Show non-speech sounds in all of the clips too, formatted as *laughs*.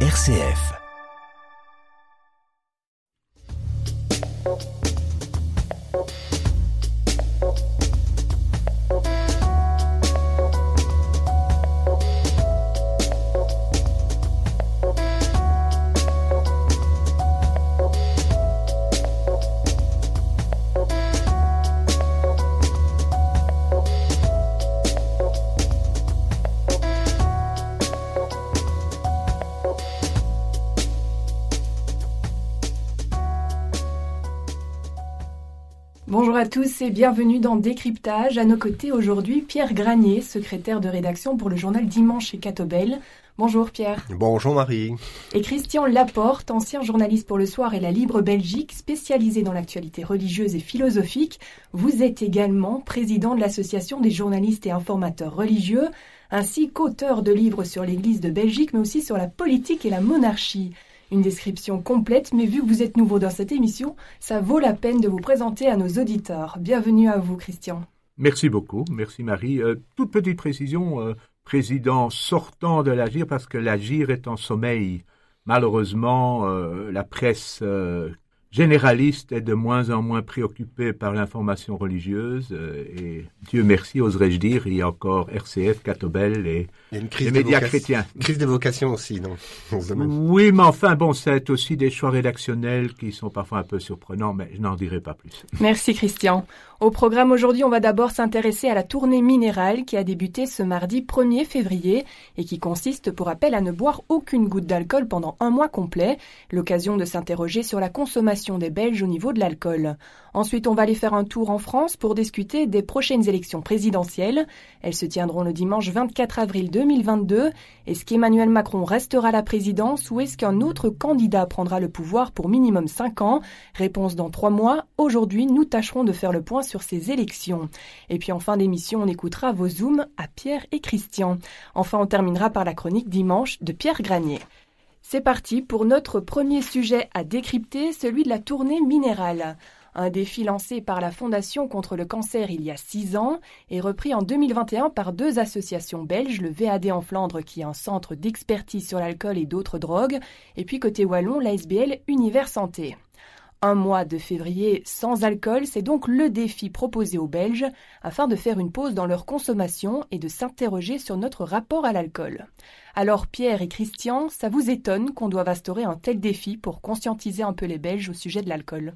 RCF. Tous et bienvenue dans Décryptage. À nos côtés aujourd'hui, Pierre Granier, secrétaire de rédaction pour le journal Dimanche chez Catobel. Bonjour Pierre. Bonjour Marie. Et Christian Laporte, ancien journaliste pour Le Soir et la Libre Belgique, spécialisé dans l'actualité religieuse et philosophique. Vous êtes également président de l'Association des journalistes et informateurs religieux, ainsi qu'auteur de livres sur l'Église de Belgique, mais aussi sur la politique et la monarchie une description complète, mais vu que vous êtes nouveau dans cette émission, ça vaut la peine de vous présenter à nos auditeurs. Bienvenue à vous, Christian. Merci beaucoup, merci Marie. Euh, toute petite précision, euh, président sortant de l'Agir, parce que l'Agir est en sommeil. Malheureusement, euh, la presse généraliste est de moins en moins préoccupé par l'information religieuse euh, et Dieu merci, oserais-je dire, il y a encore RCF, Catobel et les médias chrétiens. Une crise des vocations aussi, non Oui, mais enfin, bon, c'est aussi des choix rédactionnels qui sont parfois un peu surprenants, mais je n'en dirai pas plus. Merci Christian. Au programme aujourd'hui, on va d'abord s'intéresser à la tournée minérale qui a débuté ce mardi 1er février et qui consiste pour rappel à ne boire aucune goutte d'alcool pendant un mois complet, l'occasion de s'interroger sur la consommation des Belges au niveau de l'alcool. Ensuite, on va aller faire un tour en France pour discuter des prochaines élections présidentielles. Elles se tiendront le dimanche 24 avril 2022. Est-ce qu'Emmanuel Macron restera la présidence ou est-ce qu'un autre candidat prendra le pouvoir pour minimum 5 ans? Réponse dans 3 mois. Aujourd'hui, nous tâcherons de faire le point sur ces élections. Et puis en fin d'émission, on écoutera vos zooms à Pierre et Christian. Enfin, on terminera par la chronique dimanche de Pierre Granier. C'est parti pour notre premier sujet à décrypter, celui de la tournée minérale. Un défi lancé par la Fondation contre le cancer il y a six ans et repris en 2021 par deux associations belges, le VAD en Flandre qui est un centre d'expertise sur l'alcool et d'autres drogues, et puis côté wallon, l'ASBL Univers Santé. Un mois de février sans alcool, c'est donc le défi proposé aux Belges afin de faire une pause dans leur consommation et de s'interroger sur notre rapport à l'alcool. Alors Pierre et Christian, ça vous étonne qu'on doive instaurer un tel défi pour conscientiser un peu les Belges au sujet de l'alcool?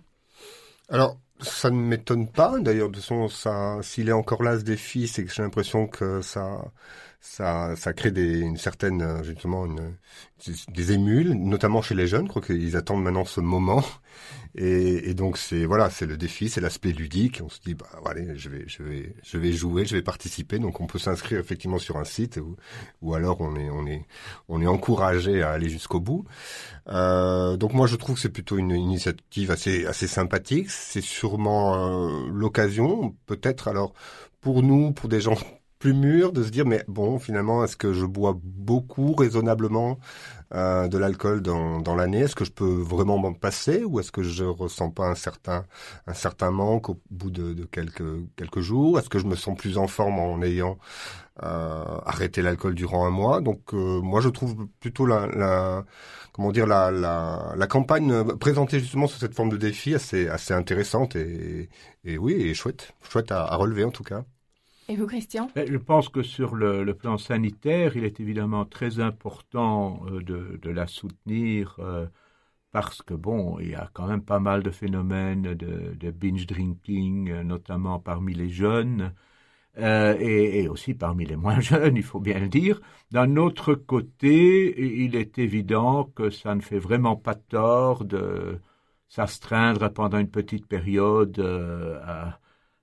Alors, ça ne m'étonne pas. D'ailleurs, de son, ça, s'il est encore là ce défi, c'est que j'ai l'impression que ça, ça, ça crée des, une certaine, justement, une, des émules, notamment chez les jeunes. Je crois qu'ils attendent maintenant ce moment. *laughs* Et, et donc c'est voilà, c'est le défi, c'est l'aspect ludique. On se dit bah voilà, je vais, je vais, je vais jouer, je vais participer. Donc on peut s'inscrire effectivement sur un site ou, ou alors on est, on est, on est encouragé à aller jusqu'au bout. Euh, donc moi je trouve que c'est plutôt une initiative assez, assez sympathique. C'est sûrement euh, l'occasion, peut-être alors pour nous, pour des gens plus mûrs, de se dire mais bon finalement est-ce que je bois beaucoup raisonnablement euh, de l'alcool dans, dans l'année? Est-ce que je peux vraiment m'en passer ou est-ce que je ressens pas un certain un certain manque au bout de, de quelques quelques jours? Est-ce que je me sens plus en forme en ayant euh, arrêté l'alcool durant un mois? Donc euh, moi je trouve plutôt la, la comment dire la, la, la campagne présentée justement sous cette forme de défi assez assez intéressante et, et oui et chouette. Chouette à relever en tout cas. Et vous, Christian Je pense que sur le, plan sanitaire, il est évidemment très important euh, de, la soutenir euh, parce que, bon, il y a quand même pas mal de phénomènes de, binge drinking, euh, notamment parmi les jeunes. et, aussi parmi les moins *laughs* jeunes, il faut bien le dire. D'un autre côté, il est évident que ça ne fait vraiment pas tort de s'astreindre pendant une petite période à,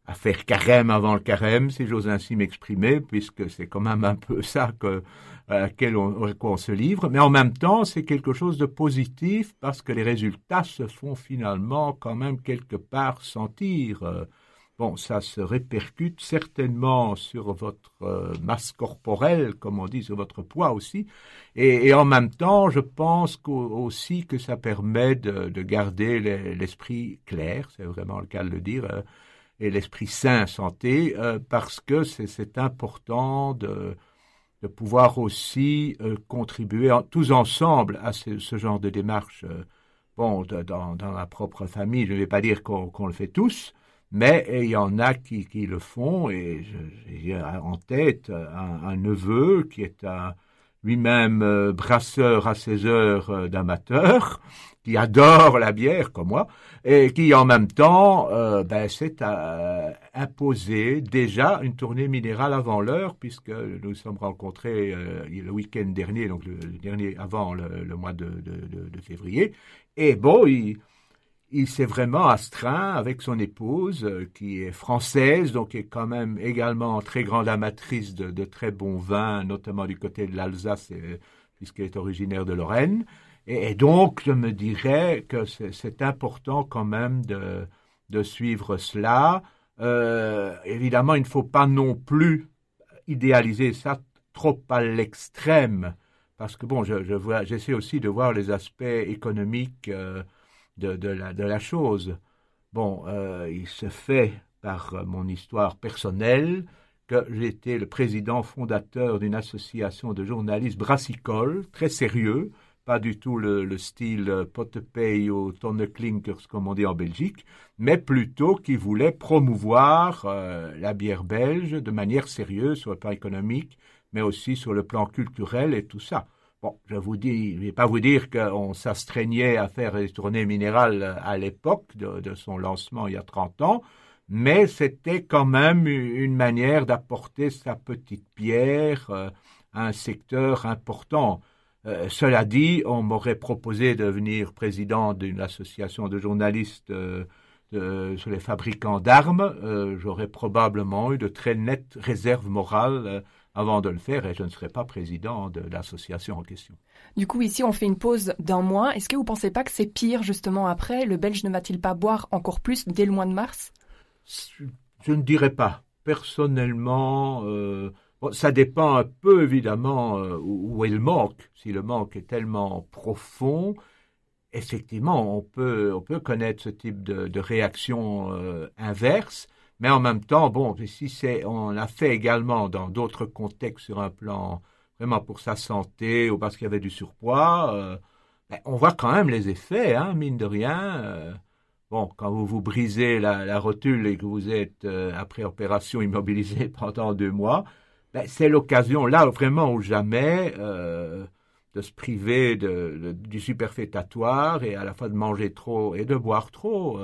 à faire carême avant le carême, si j'ose ainsi m'exprimer, puisque c'est quand même un peu ça que, à laquelle on, quoi on se livre. Mais en même temps, c'est quelque chose de positif parce que les résultats se font finalement quand même quelque part sentir. Bon, ça se répercute certainement sur votre masse corporelle, comme on dit, sur votre poids aussi. Et, en même temps, je pense aussi que ça permet de, garder l'esprit clair, c'est vraiment le cas de le dire, euh, et l'esprit sain santé, euh, parce que c'est important de, pouvoir aussi contribuer tous ensemble à ce, genre de démarche. bon, dans, dans, la propre famille, je ne vais pas dire qu'on le fait tous, mais il y en a qui, le font, et j'ai en tête un, neveu qui est lui-même euh, brasseur à ses heures euh, d'amateur, qui adore la bière comme moi, et qui en même temps euh, ben, s'est imposé déjà une tournée minérale avant l'heure, puisque nous nous sommes rencontrés le week-end dernier, donc le, dernier avant le, mois de, février, et bon, il il s'est vraiment astreint avec son épouse, euh, qui est française, donc est quand même également très grande amatrice de, très bons vins, notamment du côté de l'Alsace, euh, puisqu'elle est originaire de Lorraine. Et, donc, je me dirais que c'est important quand même de, suivre cela. Euh, évidemment, il ne faut pas non plus idéaliser ça trop à l'extrême, parce que bon, je, j'essaie aussi de voir les aspects économiques de, la, de la, chose. Bon, euh, il se fait par euh, mon histoire personnelle que j'étais le président fondateur d'une association de journalistes brassicoles, très sérieux, pas du tout le, style euh, Potepay ou Tonneklinkers comme on dit en Belgique, mais plutôt qui voulait promouvoir la bière belge de manière sérieuse sur le plan économique, mais aussi sur le plan culturel et tout ça. Bon, je vous dis, je vais pas vous dire qu'on s'astreignait à faire des tournées minérales à l'époque de, son lancement il y a 30 ans, mais c'était quand même une manière d'apporter sa petite pierre euh, à un secteur important. Euh, cela dit, on m'aurait proposé de devenir président d'une association de journalistes euh, sur les fabricants d'armes. J'aurais probablement eu de très nettes réserves morales avant de le faire et je ne serai pas président de l'association en question. Du coup, ici, on fait une pause d'un mois. Est-ce que vous ne pensez pas que c'est pire justement après? Le Belge ne va-t-il pas boire encore plus dès le mois de mars? Je ne dirais pas. Personnellement, ça dépend un peu évidemment euh, où, est le manque. Si le manque est tellement profond, effectivement, on peut, on peut connaître ce type de, réaction euh, inverse. Mais en même temps, bon, si c'est, on l'a fait également dans d'autres contextes sur un plan vraiment pour sa santé ou parce qu'il y avait du surpoids, euh, ben, on voit quand même les effets, hein, mine de rien. Bon, quand vous vous brisez la, rotule et que vous êtes après opération immobilisé *laughs* pendant deux mois, c'est l'occasion là vraiment ou jamais de se priver du superfétatoire et à la fois de manger trop et de boire trop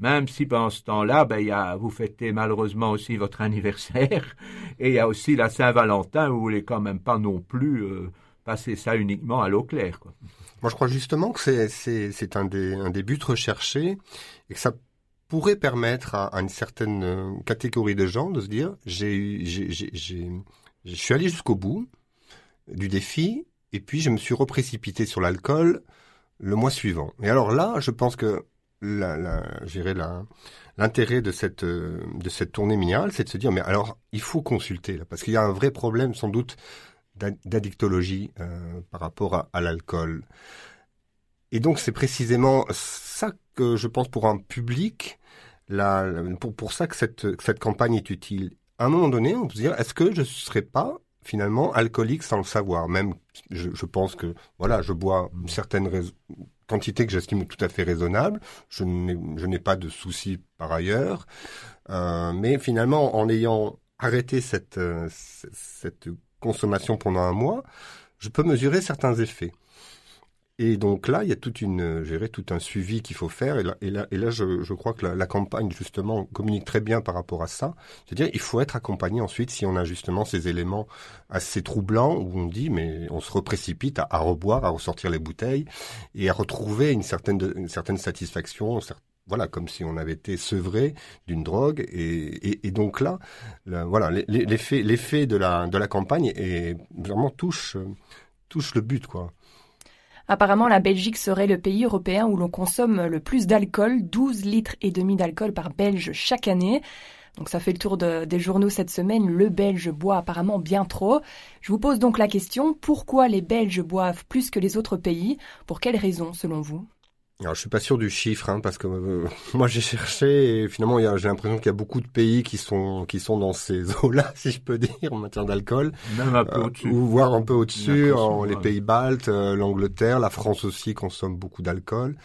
même si pendant ce temps-là, ben, y a, vous fêtez malheureusement aussi votre *laughs* anniversaire, et il y a aussi la Saint-Valentin, où vous voulez quand même pas non plus euh, passer ça uniquement à l'eau claire. Moi, je crois justement que c'est, un des buts recherchés, et que ça pourrait permettre à, une certaine euh, catégorie de gens de se dire, j'ai, j'ai, j'ai, je suis allé jusqu'au bout du défi, et puis je me suis reprécipité sur l'alcool le mois suivant. Et alors là, je pense que la, la, l'intérêt de cette de cette tournée minérale, c'est de se dire mais alors il faut consulter là parce qu'il y a un vrai problème sans doute d'addictologie euh, par rapport à, l'alcool. Et donc c'est précisément ça que je pense pour un public, pour, ça que cette, cette campagne est utile. À un moment donné, on peut se dire est-ce que je ne serais pas finalement alcoolique sans le savoir? Même je, je pense que voilà, je bois une certaine quantité que j'estime tout à fait raisonnable. Je n'ai pas de soucis par ailleurs. Euh, mais finalement, en ayant arrêté cette, euh, cette consommation pendant un mois, je peux mesurer certains effets. Et donc là, il y a toute une, gérer tout un suivi qu'il faut faire. Et là, et là, et là je, je crois que la, campagne, justement, communique très bien par rapport à ça. C'est-à-dire, il faut être accompagné ensuite si on a justement ces éléments assez troublants où on dit, mais on se reprécipite à, reboire, à ressortir les bouteilles et à retrouver une certaine, satisfaction, voilà, comme si on avait été sevré d'une drogue. Et, donc là, voilà, l'effet, de la, de la campagne est vraiment touche, touche le but, quoi. Apparemment, la Belgique serait le pays européen où l'on consomme le plus d'alcool, 12 litres et demi d'alcool par Belge chaque année. Donc ça fait le tour des journaux cette semaine. Le Belge boit apparemment bien trop. Je vous pose donc la question, pourquoi les Belges boivent plus que les autres pays? Pour quelles raisons selon vous? Alors, je suis pas sûr du chiffre, hein, parce que euh, *laughs* moi j'ai cherché et finalement j'ai l'impression qu'il y a beaucoup de pays qui sont qui sont dans ces *laughs* eaux-là, si je peux dire, en matière d'alcool. Même un peu euh, au-dessus. Ou voire un peu au-dessus, les pays baltes, euh, l'Angleterre, la France aussi consomme beaucoup d'alcool.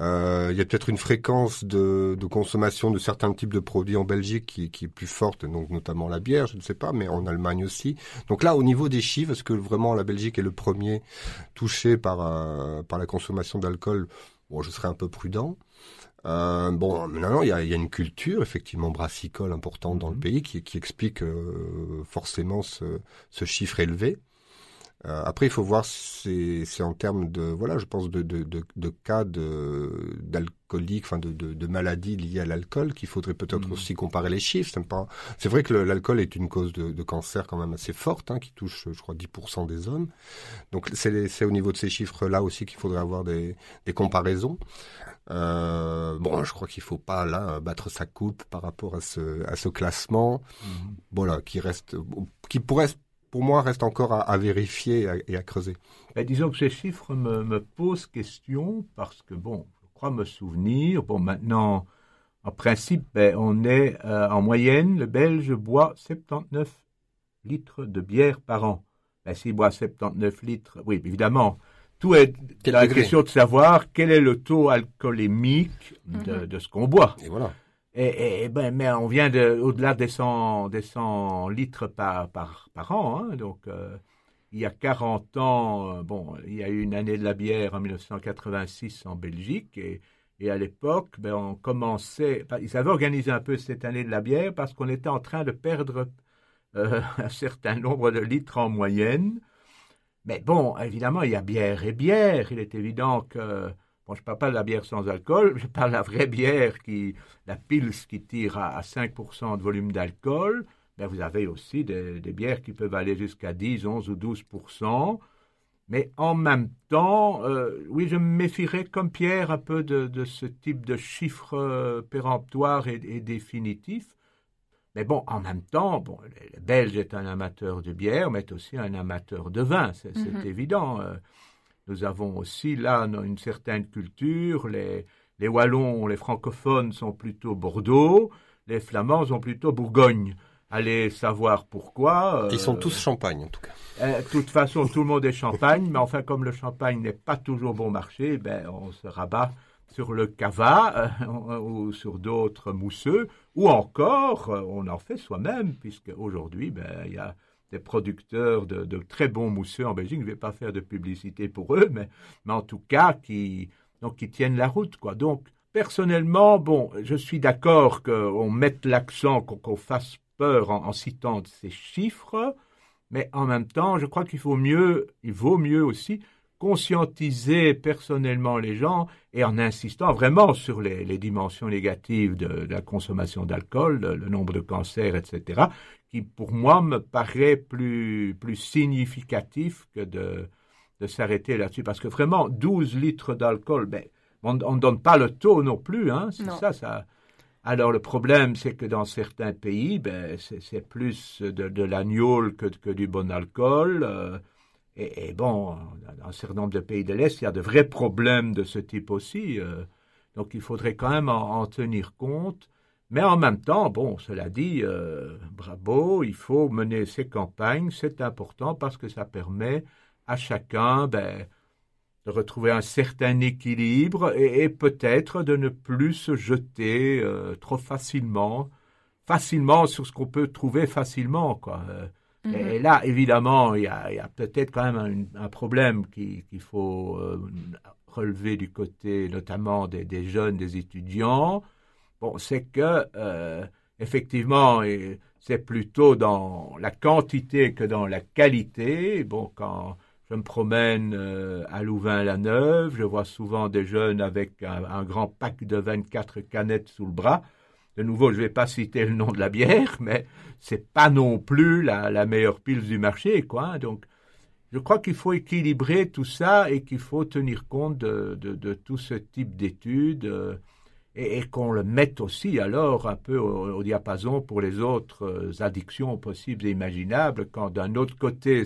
Euh, il y a peut-être une fréquence de, de, consommation de certains types de produits en Belgique qui, qui, est plus forte, donc notamment la bière, je ne sais pas, mais en Allemagne aussi. Donc là, au niveau des chiffres, est-ce que vraiment la Belgique est le premier touché par, par la consommation d'alcool Bon, je serais un peu prudent. Euh, bon, maintenant, il y a, y a, une culture effectivement brassicole importante dans le mhm. pays qui, qui explique euh, forcément ce, ce, chiffre élevé. Euh, après, il faut voir, c'est en termes de, voilà, je pense de, de, de, de cas d'alcoolique, enfin de, de, de maladies liées à l'alcool, qu'il faudrait peut-être mmh. aussi comparer les chiffres. C'est vrai que l'alcool est une cause de, de, cancer quand même assez forte, hein, qui touche, je crois, 10% des hommes. Donc c'est au niveau de ces chiffres-là aussi qu'il faudrait avoir des, des comparaisons. Euh, bon, je crois qu'il faut pas là battre sa coupe par rapport à ce, à ce classement, mmh. voilà, qui reste, qui pourrait pour moi, reste encore à, vérifier et à, creuser. Ben, disons que ces chiffres me, posent question parce que, bon, je crois me souvenir, bon, maintenant, en principe, ben, on est euh, en moyenne, le Belge boit 79 litres de bière par an. Ben, S'il boit 79 litres, oui, évidemment, tout est la question de savoir quel est le taux alcoolémique de, mhm. de ce qu'on boit. Et voilà. Et, ben, mais on vient de, au-delà des 100, des 100 litres par, par, par an. Hein, donc, euh, il y a 40 ans, euh, bon, il y a eu une année de la bière en 1986 en Belgique. Et, et à l'époque, ben, on commençait. Ils avaient organisé un peu cette année de la bière parce qu'on était en train de perdre euh, *laughs* un certain nombre de litres en moyenne. Mais bon, évidemment, il y a bière et bière. Il est évident que Bon, je ne parle pas de la bière sans alcool, *laughs* je parle de la vraie bière, qui, la pils qui tire à, 5% de volume d'alcool. Ben, vous avez aussi des, bières qui peuvent aller jusqu'à 10, 11 ou 12%. Mais en même temps, euh, oui, je me méfierais comme Pierre un peu de, ce type de chiffres euh, péremptoires et, définitifs. Mais bon, en même temps, bon, le, Belge est un amateur de bière, mais est aussi un amateur de vin, c'est mm-hmm. évident. Euh. Nous avons aussi là une certaine culture. Les, les Wallons, les francophones sont plutôt Bordeaux, les Flamands sont plutôt Bourgogne. Allez savoir pourquoi. Ils sont euh, tous Champagne en tout cas. Euh, de toute façon, tout le monde est Champagne, mais enfin, comme le Champagne n'est pas toujours bon marché, ben, on se rabat sur le cava euh, ou sur d'autres mousseux, ou encore, on en fait soi-même, puisque aujourd'hui, ben, il y a des producteurs de, très bons mousseux en Belgique. Je ne vais pas faire de publicité pour eux, mais, en tout cas qui, donc, qui tiennent la route. Quoi. Donc, personnellement, bon, je suis d'accord qu'on mette l'accent, qu'on fasse peur en, citant ces chiffres, mais en même temps, je crois qu'il faut mieux, il vaut mieux aussi conscientiser personnellement les gens et en insistant vraiment sur les, dimensions négatives de, la consommation d'alcool, le, nombre de cancers, etc., qui pour moi me paraît plus, plus significatif que de, de s'arrêter là-dessus. Parce que vraiment, 12 litres d'alcool, ben, on ne donne pas le taux non plus. Hein, c'est ça, ça. Alors le problème, c'est que dans certains pays, ben, c'est plus de, de l'agneau que, que, du bon alcool. Euh, et, bon, dans un certain nombre de pays de l'Est, il y a de vrais problèmes de ce type aussi. Euh, donc il faudrait quand même en tenir compte. Mais en même temps, bon, cela dit, euh, bravo, il faut mener ces campagnes, c'est important parce que ça permet à chacun ben, de retrouver un certain équilibre et, peut-être de ne plus se jeter euh, trop facilement, facilement sur ce qu'on peut trouver facilement, quoi. Euh, mm-hmm. Et là, évidemment, il y a, peut-être quand même un, problème qu'il faut relever du côté notamment des jeunes, des étudiants, Bon, c'est que, euh, effectivement, c'est plutôt dans la quantité que dans la qualité. Bon, quand je me promène euh, à Louvain-la-Neuve, je vois souvent des jeunes avec un, grand pack de 24 canettes sous le bras. De nouveau, je ne vais pas citer le nom de la bière, mais c'est pas non plus la, meilleure pile du marché, quoi. Donc, je crois qu'il faut équilibrer tout ça et qu'il faut tenir compte de, tout ce type d'études. Euh, et, qu'on le mette aussi alors un peu au, diapason pour les autres euh, addictions possibles et imaginables, quand d'un autre côté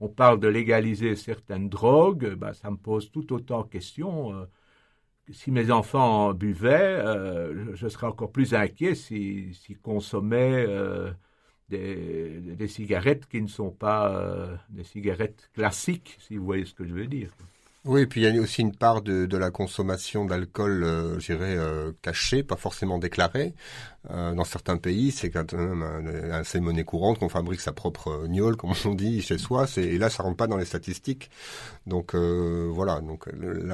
on parle de légaliser certaines drogues, bah, ça me pose tout autant de questions. Euh, si mes enfants buvaient, je, serais encore plus inquiet s'ils consommaient des, des, cigarettes qui ne sont pas des cigarettes classiques, si vous voyez ce que je veux dire. Oui, et puis il y a aussi une part de, de la consommation d'alcool, euh, je dirais, euh, cachée, pas forcément déclarée. Euh, dans certains pays, c'est quand même assez monnaie courante qu'on fabrique sa propre gnôle, comme on dit, chez soi. Et là, ça rentre pas dans les statistiques. Donc voilà. Donc,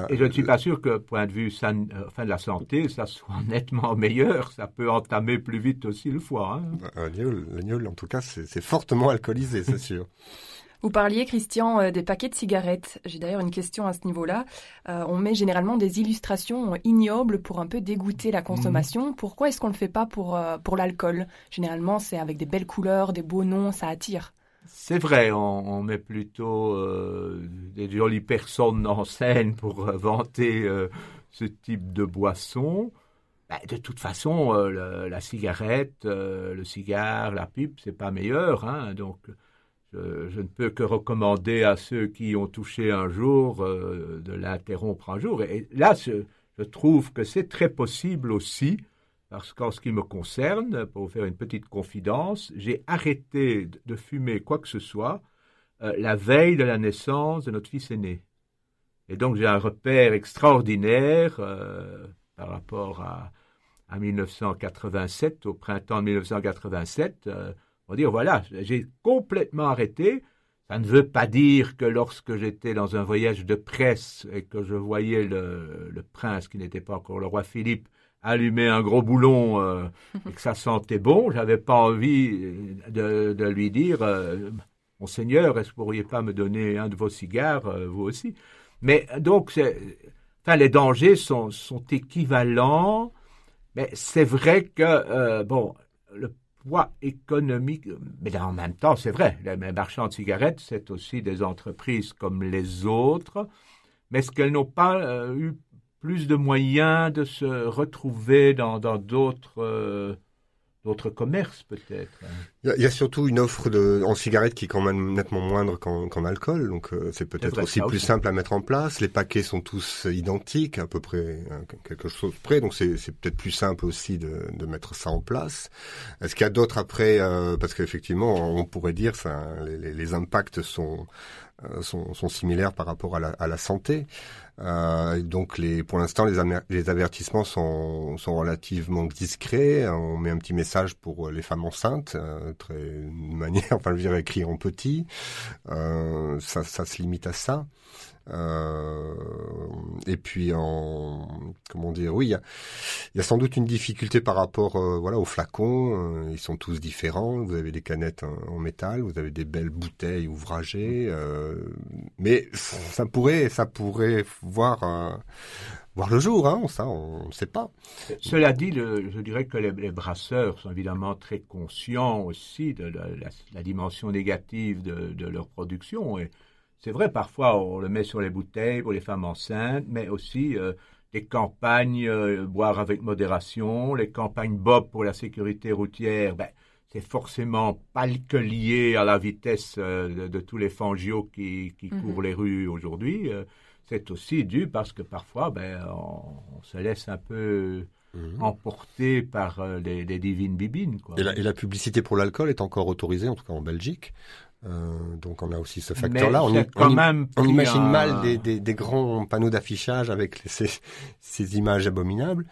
et je ne suis pas sûr que, point de vue san, enfin, de la santé, ça soit *laughs* nettement meilleur. Ça peut entamer plus vite aussi le foie. Hein. Le gnôle, en tout cas, c'est fortement alcoolisé, c'est *laughs* sûr. Vous parliez, Christian, euh, des paquets de cigarettes. J'ai d'ailleurs une question à ce niveau-là. Euh, on met généralement des illustrations ignobles pour un peu dégoûter la consommation. Mhm. Pourquoi est-ce qu'on ne le fait pas pour, euh, pour l'alcool? Généralement, c'est avec des belles couleurs, des beaux noms, ça attire. C'est vrai, on, met plutôt des jolies personnes en scène pour vanter ce type de boisson. Bah, de toute façon, la cigarette, le cigare, la pipe, c'est pas meilleur. Hein, donc, je, ne peux que recommander à ceux qui ont touché un jour euh, de l'interrompre un jour. Et là, je, trouve que c'est très possible aussi, parce qu'en ce qui me concerne, pour vous faire une petite confidence, j'ai arrêté de fumer quoi que ce soit euh, la veille de la naissance de notre fils aîné. Et donc j'ai un repère extraordinaire euh, par rapport à, à 1987, au printemps de 1987 on va dire, voilà, j'ai complètement arrêté. Ça ne veut pas dire que lorsque j'étais dans un voyage de presse et que je voyais le, prince, qui n'était pas encore le roi Philippe, allumer un gros boulon euh, et que ça sentait bon, j'avais pas envie de, lui dire, euh, Monseigneur, est-ce que vous pourriez pas me donner un de vos cigares, euh, vous aussi? Mais donc, enfin, les dangers sont, sont équivalents, mais c'est vrai que, bon, le économique. Mais en même temps, c'est vrai, les marchands de cigarettes, c'est aussi des entreprises comme les autres. Mais est-ce qu'elles n'ont pas euh, eu plus de moyens de se retrouver dans d'autres euh, d'autres commerces peut-être. Il y, a surtout une offre de, en cigarettes qui est quand même nettement moindre qu'en alcool, donc euh, c'est peut-être aussi plus simple à mettre en place. Les paquets sont tous identiques, à peu près hein, quelque chose près, donc c'est peut-être plus simple aussi de, de, mettre ça en place. Est-ce qu'il y a d'autres après, euh, parce qu'effectivement on pourrait dire ça, les, les impacts sont sont, sont, similaires par rapport à la, à la santé. Euh, donc les, pour l'instant, les, les, avertissements sont, sont, relativement discrets. On met un petit message pour les femmes enceintes, euh, très *laughs* manière, enfin je dirais écrit en petit. Euh, ça, ça, se limite à ça. Euh, et puis en comment dire, oui, il y a, y a, sans doute une difficulté par rapport, euh, voilà, aux flacons. Euh, ils sont tous différents. Vous avez des canettes en, métal, vous avez des belles bouteilles ouvragées, mais ça pourrait, ça pourrait voir. voir le jour, hein, ça, on ne sait pas. Cela dit, le, je dirais que les, brasseurs sont évidemment très conscients aussi de la, la, dimension négative de, de leur production et c'est vrai, parfois on le met sur les bouteilles pour les femmes enceintes, mais aussi euh, les campagnes euh, boire avec modération, les campagnes Bob pour la sécurité routière, ben, c'est forcément pas que lié à la vitesse euh, de, tous les fangios qui, qui mhm. courent les rues aujourd'hui. c'est aussi dû parce que parfois, ben, on, se laisse un peu mhm. emporter par des, divines bibines. Quoi. Et, la, et la publicité pour l'alcool est encore autorisée, en tout cas en Belgique. Euh, donc on a aussi ce facteur-là. On, on, imagine mal des, des, des, grands panneaux d'affichage avec ces, ces, images abominables.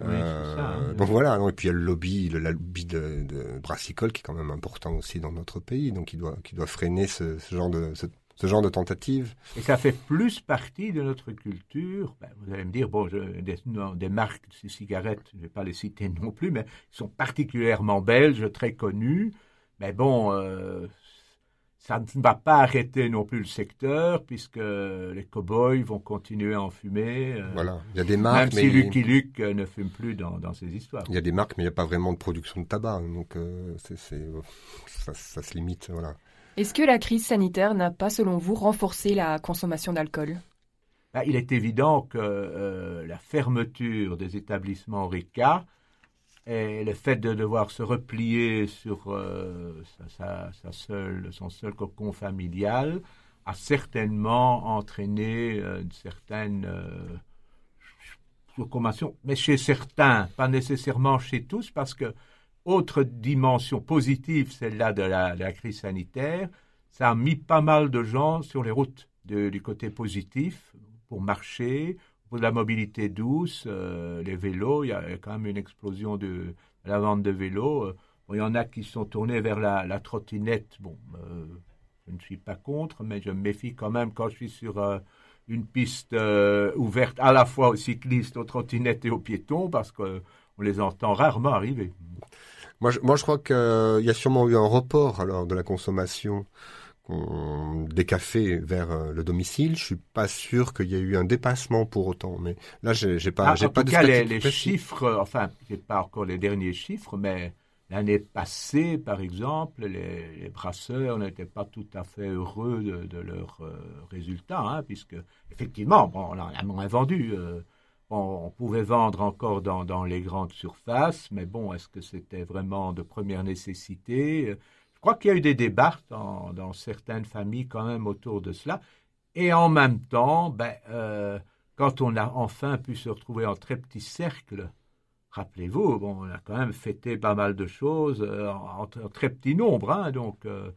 euh, donc voilà. Et puis il y a le lobby, le, lobby de, de, brassicole qui est quand même important aussi dans notre pays, donc qui doit, qui doit freiner ce, ce genre de ce, ce, genre de tentative. Et ça fait plus partie de notre culture. Ben, vous allez me dire, bon, je, des, des, marques de cigarettes, je ne vais pas les citer non plus, mais sont particulièrement belges, très connues. Mais bon, euh, ça ne va pas arrêter non plus le secteur puisque les cow-boys vont continuer à en fumer. Euh, voilà, il y a des marques. Même si Lucky Luke euh, ne fume plus dans, dans ces histoires. Il y a des marques, mais il n'y a pas vraiment de production de tabac, donc euh, c'est, ça, ça, se limite, voilà. Est-ce que la crise sanitaire n'a pas, selon vous, renforcé la consommation d'alcool? Bah, Il est évident que la fermeture des établissements RICA et le fait de devoir se replier sur euh, sa, seule, son seul cocon familial a certainement entraîné euh, une certaine, euh, mais chez certains, pas nécessairement chez tous, parce que autre dimension positive, celle-là de la, crise sanitaire, ça a mis pas mal de gens sur les routes du côté positif pour marcher, pour la mobilité douce, euh, les vélos. Il y a quand même une explosion de la vente de vélos. Euh, il y en a qui sont tournés vers la, trottinette. Bon, euh, je ne suis pas contre, mais je me méfie quand même quand je suis sur une piste ouverte à la fois aux cyclistes, aux trottinettes et aux piétons, parce qu'on les entend rarement arriver. Moi, je, moi, je crois qu'il y a sûrement eu un report alors de la consommation des cafés vers euh, le domicile. Je suis pas sûr qu'il y ait eu un dépassement pour autant. Mais là, j'ai pas, ah, j'ai pas tout cas, les, chiffres, enfin, j'ai pas encore les derniers chiffres, mais l'année passée, par exemple, les, brasseurs n'étaient pas tout à fait heureux de, leurs euh, résultats, hein, puisque effectivement, bon, on a moins vendu. Euh, on, pouvait vendre encore dans, dans, les grandes surfaces, mais bon, est-ce que c'était vraiment de première nécessité? Crois qu'il y a eu des débats dans, certaines familles quand même autour de cela. Et en même temps, ben, euh, quand on a enfin pu se retrouver en très petit cercle, rappelez-vous, on a quand même fêté pas mal de choses euh, en, très petit nombre, hein, donc, euh,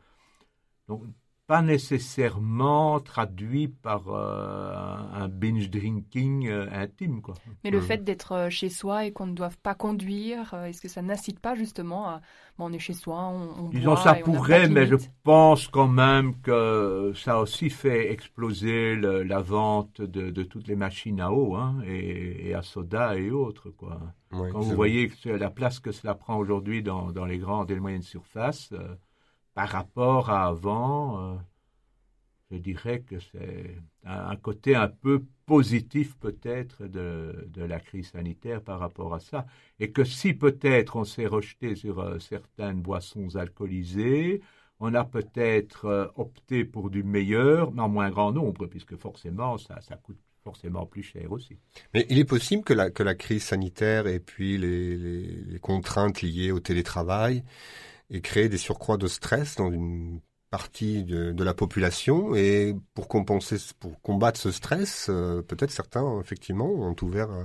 donc pas nécessairement traduit par euh, un binge drinking euh, intime. Quoi. Mais le fait d'être euh, chez soi et qu'on ne doive pas conduire, est-ce que ça n'incite pas justement à... Bon, on est chez soi, on, on Disons, ça pourrait, mais je pense quand même que ça a aussi fait exploser la vente de, toutes les machines à eau hein, et, à soda et autres. Quoi. quand vous voyez la place que cela prend aujourd'hui dans, dans, les grandes et les moyennes surfaces par rapport à avant, euh, je dirais que c'est un, côté un peu positif peut-être de, la crise sanitaire par rapport à ça. Et que si peut-être on s'est rejeté sur euh, certaines boissons alcoolisées, on a peut-être euh, opté pour du meilleur, mais en moins grand nombre, puisque forcément ça, coûte forcément plus cher aussi. Mais il est possible que la, crise sanitaire et puis les contraintes liées au télétravail et créer des surcroîts de stress dans une partie de, de, la population et pour compenser, pour combattre ce stress, euh, peut-être certains effectivement ont ouvert euh,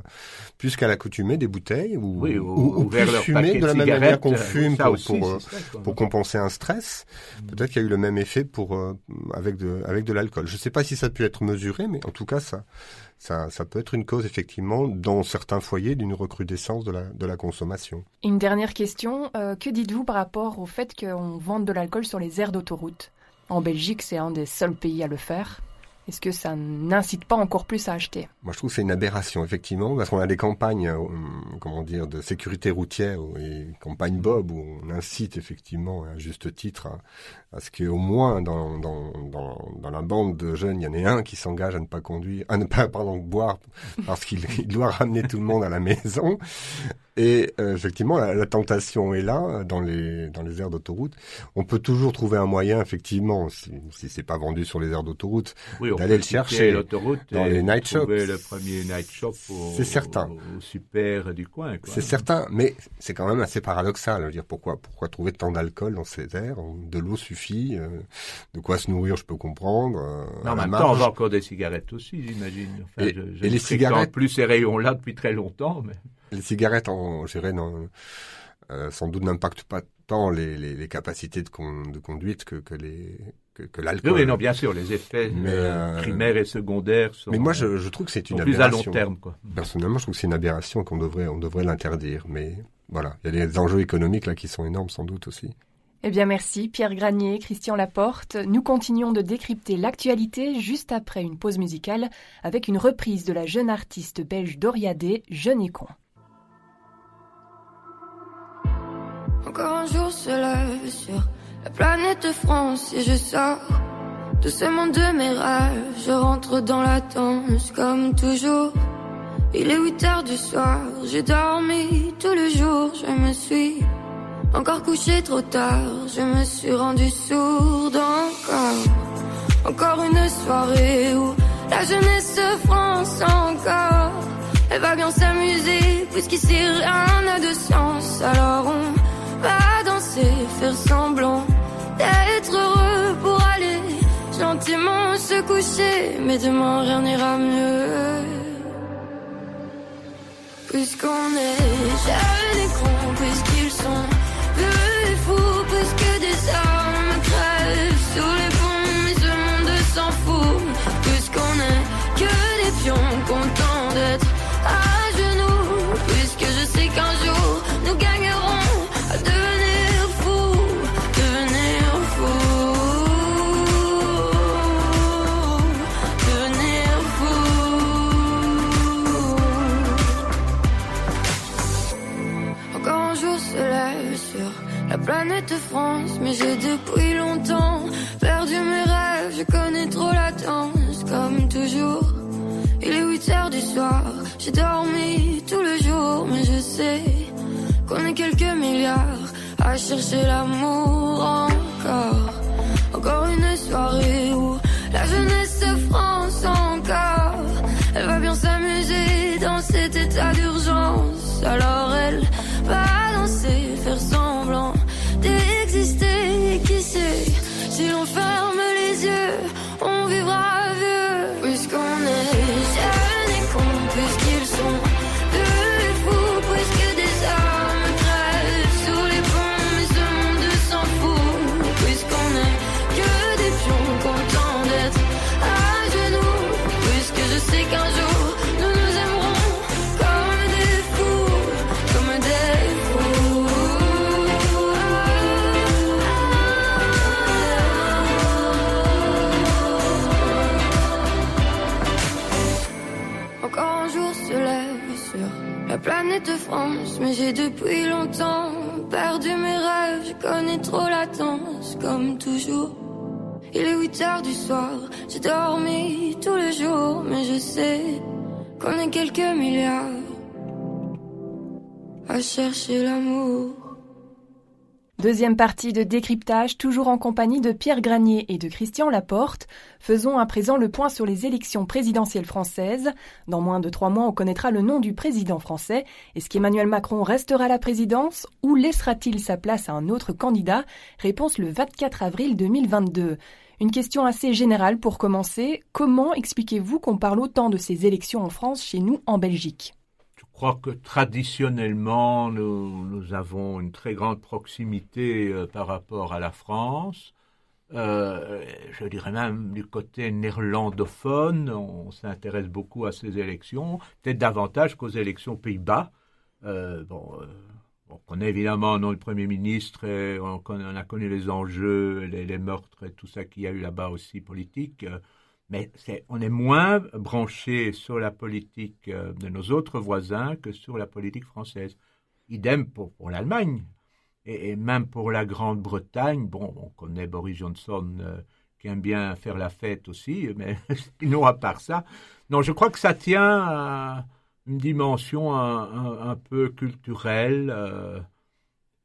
plus qu'à l'accoutumée des bouteilles ou, ou, ou fumer de la même manière qu'on euh, fume pour, pour, pour, compenser un stress. Mm. Peut-être qu'il y a eu le même effet pour avec de avec de l'alcool. Je ne sais pas si ça a pu être mesuré, mais en tout cas ça ça, peut être une cause effectivement dans certains foyers d'une recrudescence de la, de la consommation. Une dernière question, que dites-vous par rapport au fait qu'on vende de l'alcool sur les aires d'autoroute? En Belgique, c'est un des seuls pays à le faire. Est-ce que ça n'incite pas encore plus à acheter? Moi, je trouve que c'est une aberration, effectivement, parce qu'on a des campagnes, euh, comment dire, de sécurité routière, et campagne Bob, où on incite effectivement, à juste titre, à, ce qu'au moins dans, dans, dans, dans, la bande de jeunes, il y en ait un qui s'engage à ne pas conduire, à ne pas, pardon, boire, parce qu'il doit ramener tout le monde à la maison. Et euh, effectivement, la, tentation est là dans les dans les aires d'autoroute. On peut toujours trouver un moyen, effectivement, si, si c'est pas vendu sur les aires d'autoroute, d'aller le chercher dans les night shops. le premier night shop c'est certain. Au, super du coin. C'est certain, mais c'est quand même assez paradoxal. dire pourquoi pourquoi trouver tant d'alcool dans ces aires De l'eau suffit. Euh, de quoi se nourrir, je peux comprendre. Euh, même temps, on vend encore des cigarettes aussi, j'imagine. Enfin, et, je, et les cigarettes plus ces rayons-là depuis très longtemps, mais les cigarettes, en, je dirais, euh, sans doute n'impactent pas tant les, les, capacités de, de, conduite que, que les que, l'alcool. Oui, non, bien sûr, les effets euh, euh, primaires et secondaires sont. Mais moi, je, je trouve que c'est une aberration. Plus à long terme, quoi. Personnellement, je trouve que c'est une aberration qu'on devrait, on devrait l'interdire. Mais voilà, il y a des enjeux économiques là qui sont énormes, sans doute aussi. Eh bien merci Pierre Granier, Christian Laporte. Nous continuons de décrypter l'actualité juste après une pause musicale avec une reprise de la jeune artiste belge Doriadé, Jeune et con. Encore un jour se lève sur la planète France et je sors de ce monde de mes rêves. Je rentre dans la danse comme toujours. Il est 8 heures du soir, j'ai dormi tout le jour. Je me suis encore couché trop tard. Je me suis rendu sourde encore. Encore une soirée où la jeunesse se France encore. Elle va bien s'amuser puisqu'ici rien n'a de sens. Alors on pas danser, faire semblant d'être heureux pour aller gentiment se coucher. Mais demain rien n'ira mieux. Puisqu'on est jeunes et cons, puisqu'ils sont planète France, mais j'ai depuis longtemps perdu mes rêves. Je connais trop la danse, comme toujours. Il est 8 heures du soir, j'ai dormi tout le jour, mais je sais qu'on est quelques milliards à chercher l'amour encore. Encore une soirée où la jeunesse de France encore. Elle va bien s'amuser dans cet état d'urgence. Alors elle va danser, faire semblant si l'on ferme les yeux, on vivra planète France, mais j'ai depuis longtemps perdu mes rêves. Je connais trop la danse, comme toujours. Il est 8 heures du soir, j'ai dormi tous les jours, mais je sais qu'on est quelques milliards à chercher l'amour. Deuxième partie de décryptage, toujours en compagnie de Pierre Granier et de Christian Laporte. Faisons à présent le point sur les élections présidentielles françaises. Dans moins de trois mois, on connaîtra le nom du président français. Est-ce qu'Emmanuel Macron restera à la présidence ou laissera-t-il sa place à un autre candidat? Réponse le 24 avril 2022. Une question assez générale pour commencer. Comment expliquez-vous qu'on parle autant de ces élections en France chez nous en Belgique? Crois que traditionnellement, nous, avons une très grande proximité euh, par rapport à la France. Euh, je dirais même du côté néerlandophone, on s'intéresse beaucoup à ces élections, peut-être davantage qu'aux élections Pays-Bas. Euh, bon, on connaît évidemment le nom du Premier ministre, on a connu les enjeux, les, les meurtres et tout ça qu'il y a eu là-bas aussi politique. Mais on est moins branché sur la politique euh, de nos autres voisins que sur la politique française. Idem pour, l'Allemagne et, même pour la Grande-Bretagne. Bon, on connaît Boris Johnson euh, qui aime bien faire la fête aussi, *laughs* mais sinon à part ça, non, je crois que ça tient à une dimension un peu culturelle. euh,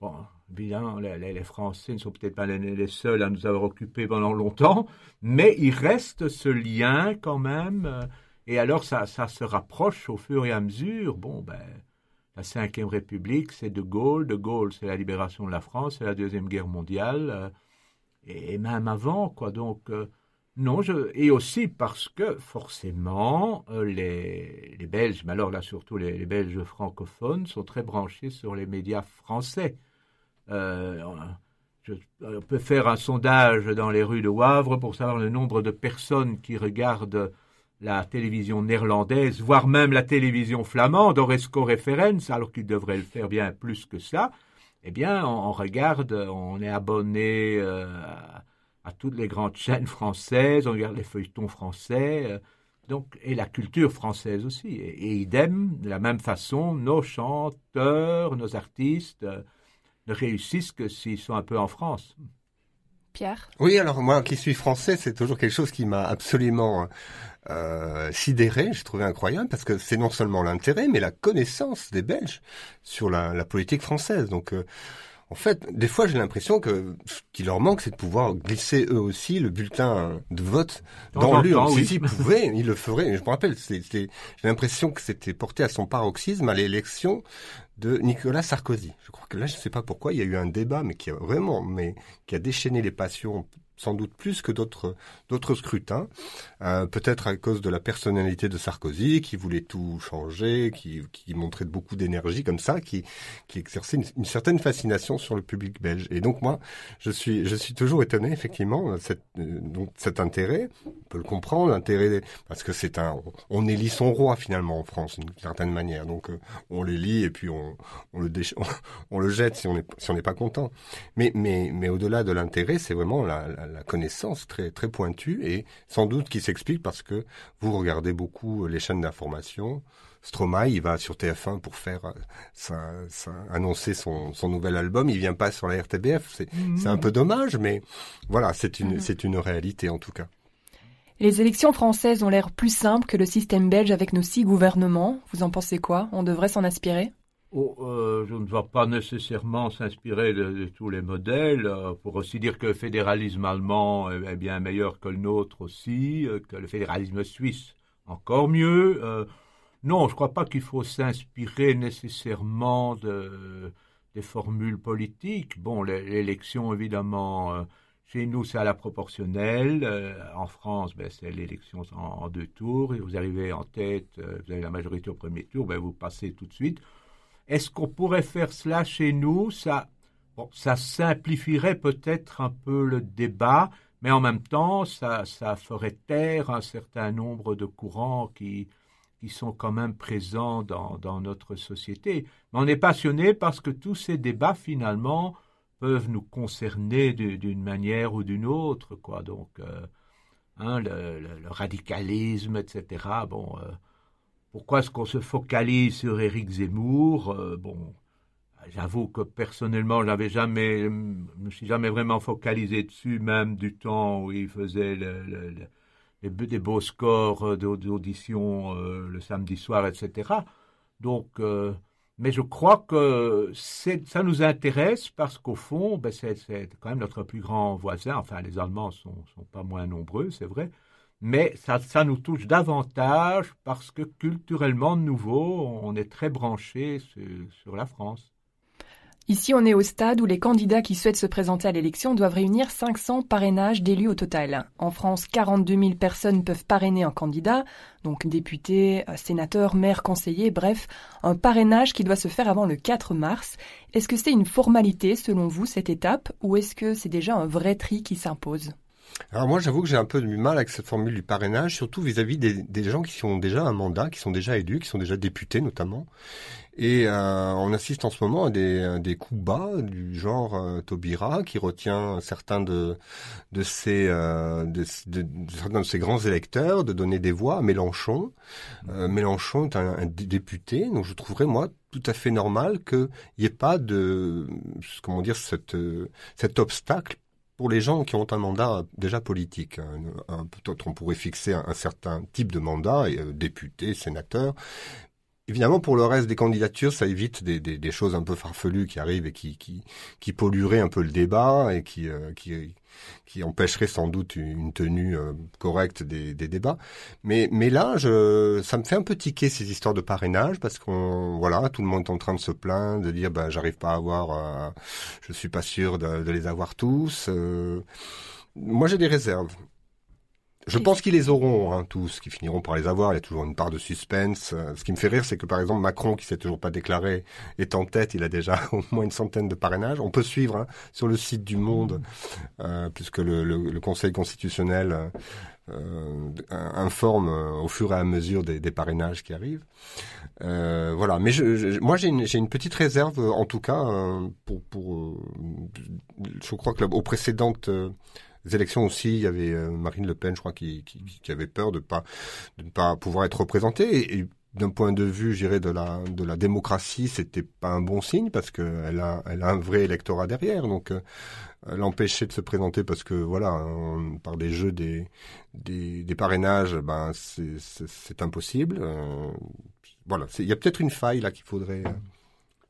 bon, évidemment, les, Français ne sont peut-être pas les, seuls à nous avoir occupés pendant longtemps, mais il reste ce lien quand même. euh, et alors, ça, ça se rapproche au fur et à mesure. Bon, ben, la Cinquième République, c'est De Gaulle. De Gaulle, c'est la libération de la France, c'est la Deuxième Guerre mondiale. euh, et, même avant, quoi. Donc, euh, non, je, et aussi parce que forcément, les, les Belges, mais alors là surtout les Belges francophones, sont très branchés sur les médias français. Euh, on peut faire un sondage dans les rues de Wavre pour savoir le nombre de personnes qui regardent la télévision néerlandaise, voire même la télévision flamande, Oresco Referens, alors qu'ils devraient le faire bien plus que ça. Eh bien, on, regarde, on est abonné euh, à, toutes les grandes chaînes françaises, on regarde les feuilletons français, euh, donc, et la culture française aussi. Et, idem, de la même façon, nos chanteurs, nos artistes ne réussissent que s'ils sont un peu en France. Pierre? Oui, alors moi qui suis français, c'est toujours quelque chose qui m'a absolument euh, sidéré, j'ai trouvé incroyable, parce que c'est non seulement l'intérêt, mais la connaissance des Belges sur la, la politique française. Donc, euh, en fait, des fois, j'ai l'impression que ce qui leur manque, c'est de pouvoir glisser eux aussi le bulletin de vote dans en l'urne. oui. S'ils pouvaient, ils le feraient. Je me rappelle, j'ai l'impression que c'était porté à son paroxysme à l'élection de Nicolas Sarkozy. Je crois que là, je ne sais pas pourquoi, il y a eu un débat, mais qui a vraiment, mais qui a déchaîné les passions sans doute plus que d'autres d'autres scrutins, euh, peut-être à cause de la personnalité de Sarkozy qui voulait tout changer, qui, qui montrait beaucoup d'énergie comme ça, qui qui exerçait une, certaine fascination sur le public belge. Et donc moi, je suis je suis toujours étonné effectivement cette, euh, cet intérêt, on peut le comprendre, l'intérêt parce que c'est un on élit son roi finalement en France d'une certaine manière. Donc euh, on l'élit et puis on on le *laughs* on, le jette si on est si on n'est pas content. Mais mais mais au-delà de l'intérêt, c'est vraiment la, la la, connaissance très très pointue et sans doute qui s'explique parce que vous regardez beaucoup les chaînes d'information. Stromae, il va sur TF1 pour faire euh, annoncer son, son nouvel album. Il vient pas sur la RTBF. C'est mmh. un peu dommage, mais voilà, c'est une, mmh. c'est une réalité en tout cas. Les élections françaises ont l'air plus simples que le système belge avec nos six gouvernements. Vous en pensez quoi? On devrait s'en inspirer? Oh, euh, je ne vais pas nécessairement s'inspirer de, tous les modèles, euh, pour aussi dire que le fédéralisme allemand est, bien meilleur que le nôtre aussi, euh, que le fédéralisme suisse encore mieux. non, je ne crois pas qu'il faut s'inspirer nécessairement de, des formules politiques. Bon, l'élection, évidemment, chez nous, c'est à la proportionnelle. en France, ben, c'est l'élection en, deux tours. Vous arrivez en tête, vous avez la majorité au premier tour, ben, vous passez tout de suite. Est-ce qu'on pourrait faire cela chez nous? Ça, ça simplifierait peut-être un peu le débat, mais en même temps, ça, ça ferait taire un certain nombre de courants qui, qui sont quand même présents dans, notre société. Mais on est passionné parce que tous ces débats, finalement, peuvent nous concerner d'une manière ou d'une autre. Quoi. Donc, euh, hein, le, le, radicalisme, etc. Bon, euh, pourquoi est-ce qu'on se focalise sur Éric Zemmour euh, Bon, j'avoue que personnellement, je n'avais jamais, je me suis jamais vraiment focalisé dessus, même du temps où il faisait le, les, des beaux scores d'audition euh, le samedi soir, etc. Donc, euh, mais je crois que ça nous intéresse parce qu'au fond, ben c'est quand même notre plus grand voisin. Enfin, les Allemands sont, sont pas moins nombreux, c'est vrai mais ça, nous touche davantage parce que culturellement, de nouveau, on est très branché sur, la France. Ici, on est au stade où les candidats qui souhaitent se présenter à l'élection doivent réunir 500 parrainages d'élus au total. En France, 42 000 personnes peuvent parrainer un candidat, donc députés, sénateurs, maires, conseillers, bref, un parrainage qui doit se faire avant le 4 mars. Est-ce que c'est une formalité selon vous, cette étape, ou est-ce que c'est déjà un vrai tri qui s'impose? Alors moi, j'avoue que j'ai un peu du mal avec cette formule du parrainage, surtout vis-à-vis des, gens qui ont déjà un mandat, qui sont déjà élus, qui sont déjà députés notamment. Et euh, on assiste en ce moment à des, des coups bas du genre euh, Taubira qui retient certains de, de, ses, euh, de, de, certains de ses grands électeurs de donner des voix à Mélenchon. Euh, Mélenchon est un, un, député, donc je trouverais moi tout à fait normal qu'il n'y ait pas de comment dire cette, cet obstacle pour les gens qui ont un mandat déjà politique. Peut-être on pourrait fixer un, certain type de mandat, euh, député, sénateur. Évidemment, pour le reste des candidatures, ça évite des, choses un peu farfelues qui arrivent et qui, pollueraient un peu le débat et qui, euh, qui, qui empêcherait sans doute une tenue euh, correcte des, débats. Mais, mais là, ça me fait un peu tiquer ces histoires de parrainage parce qu'on, voilà, tout le monde est en train de se plaindre, de dire, bah, j'arrive pas à avoir, euh, je suis pas sûr de, de les avoir tous. Euh. moi, j'ai des réserves. Je pense qu'ils les auront, hein, tous, qui finiront par les avoir. Il y a toujours une part de suspense. Euh, ce qui me fait rire, c'est que par exemple Macron, qui s'est toujours pas déclaré, est en tête. Il a déjà *laughs* au moins une centaine de parrainages. On peut suivre hein, sur le site du Monde, euh, puisque le, le, le, Conseil constitutionnel euh, informe euh, au fur et à mesure des, des parrainages qui arrivent. Euh, voilà. Mais je, je, moi, j'ai une, une, petite réserve, en tout cas, pour, pour. je crois que aux précédentes élections aussi, il y avait euh, Marine Le Pen, je crois, qui, qui, qui avait peur de pas de ne pas pouvoir être représentée. Et, d'un point de vue, je dirais, de la de la démocratie, c'était pas un bon signe parce que elle a elle a un vrai électorat derrière. Donc euh, l'empêcher de se présenter parce que voilà, par des jeux des des, des parrainages, ben c'est impossible. Euh, voilà, il y a peut-être une faille là qu'il faudrait.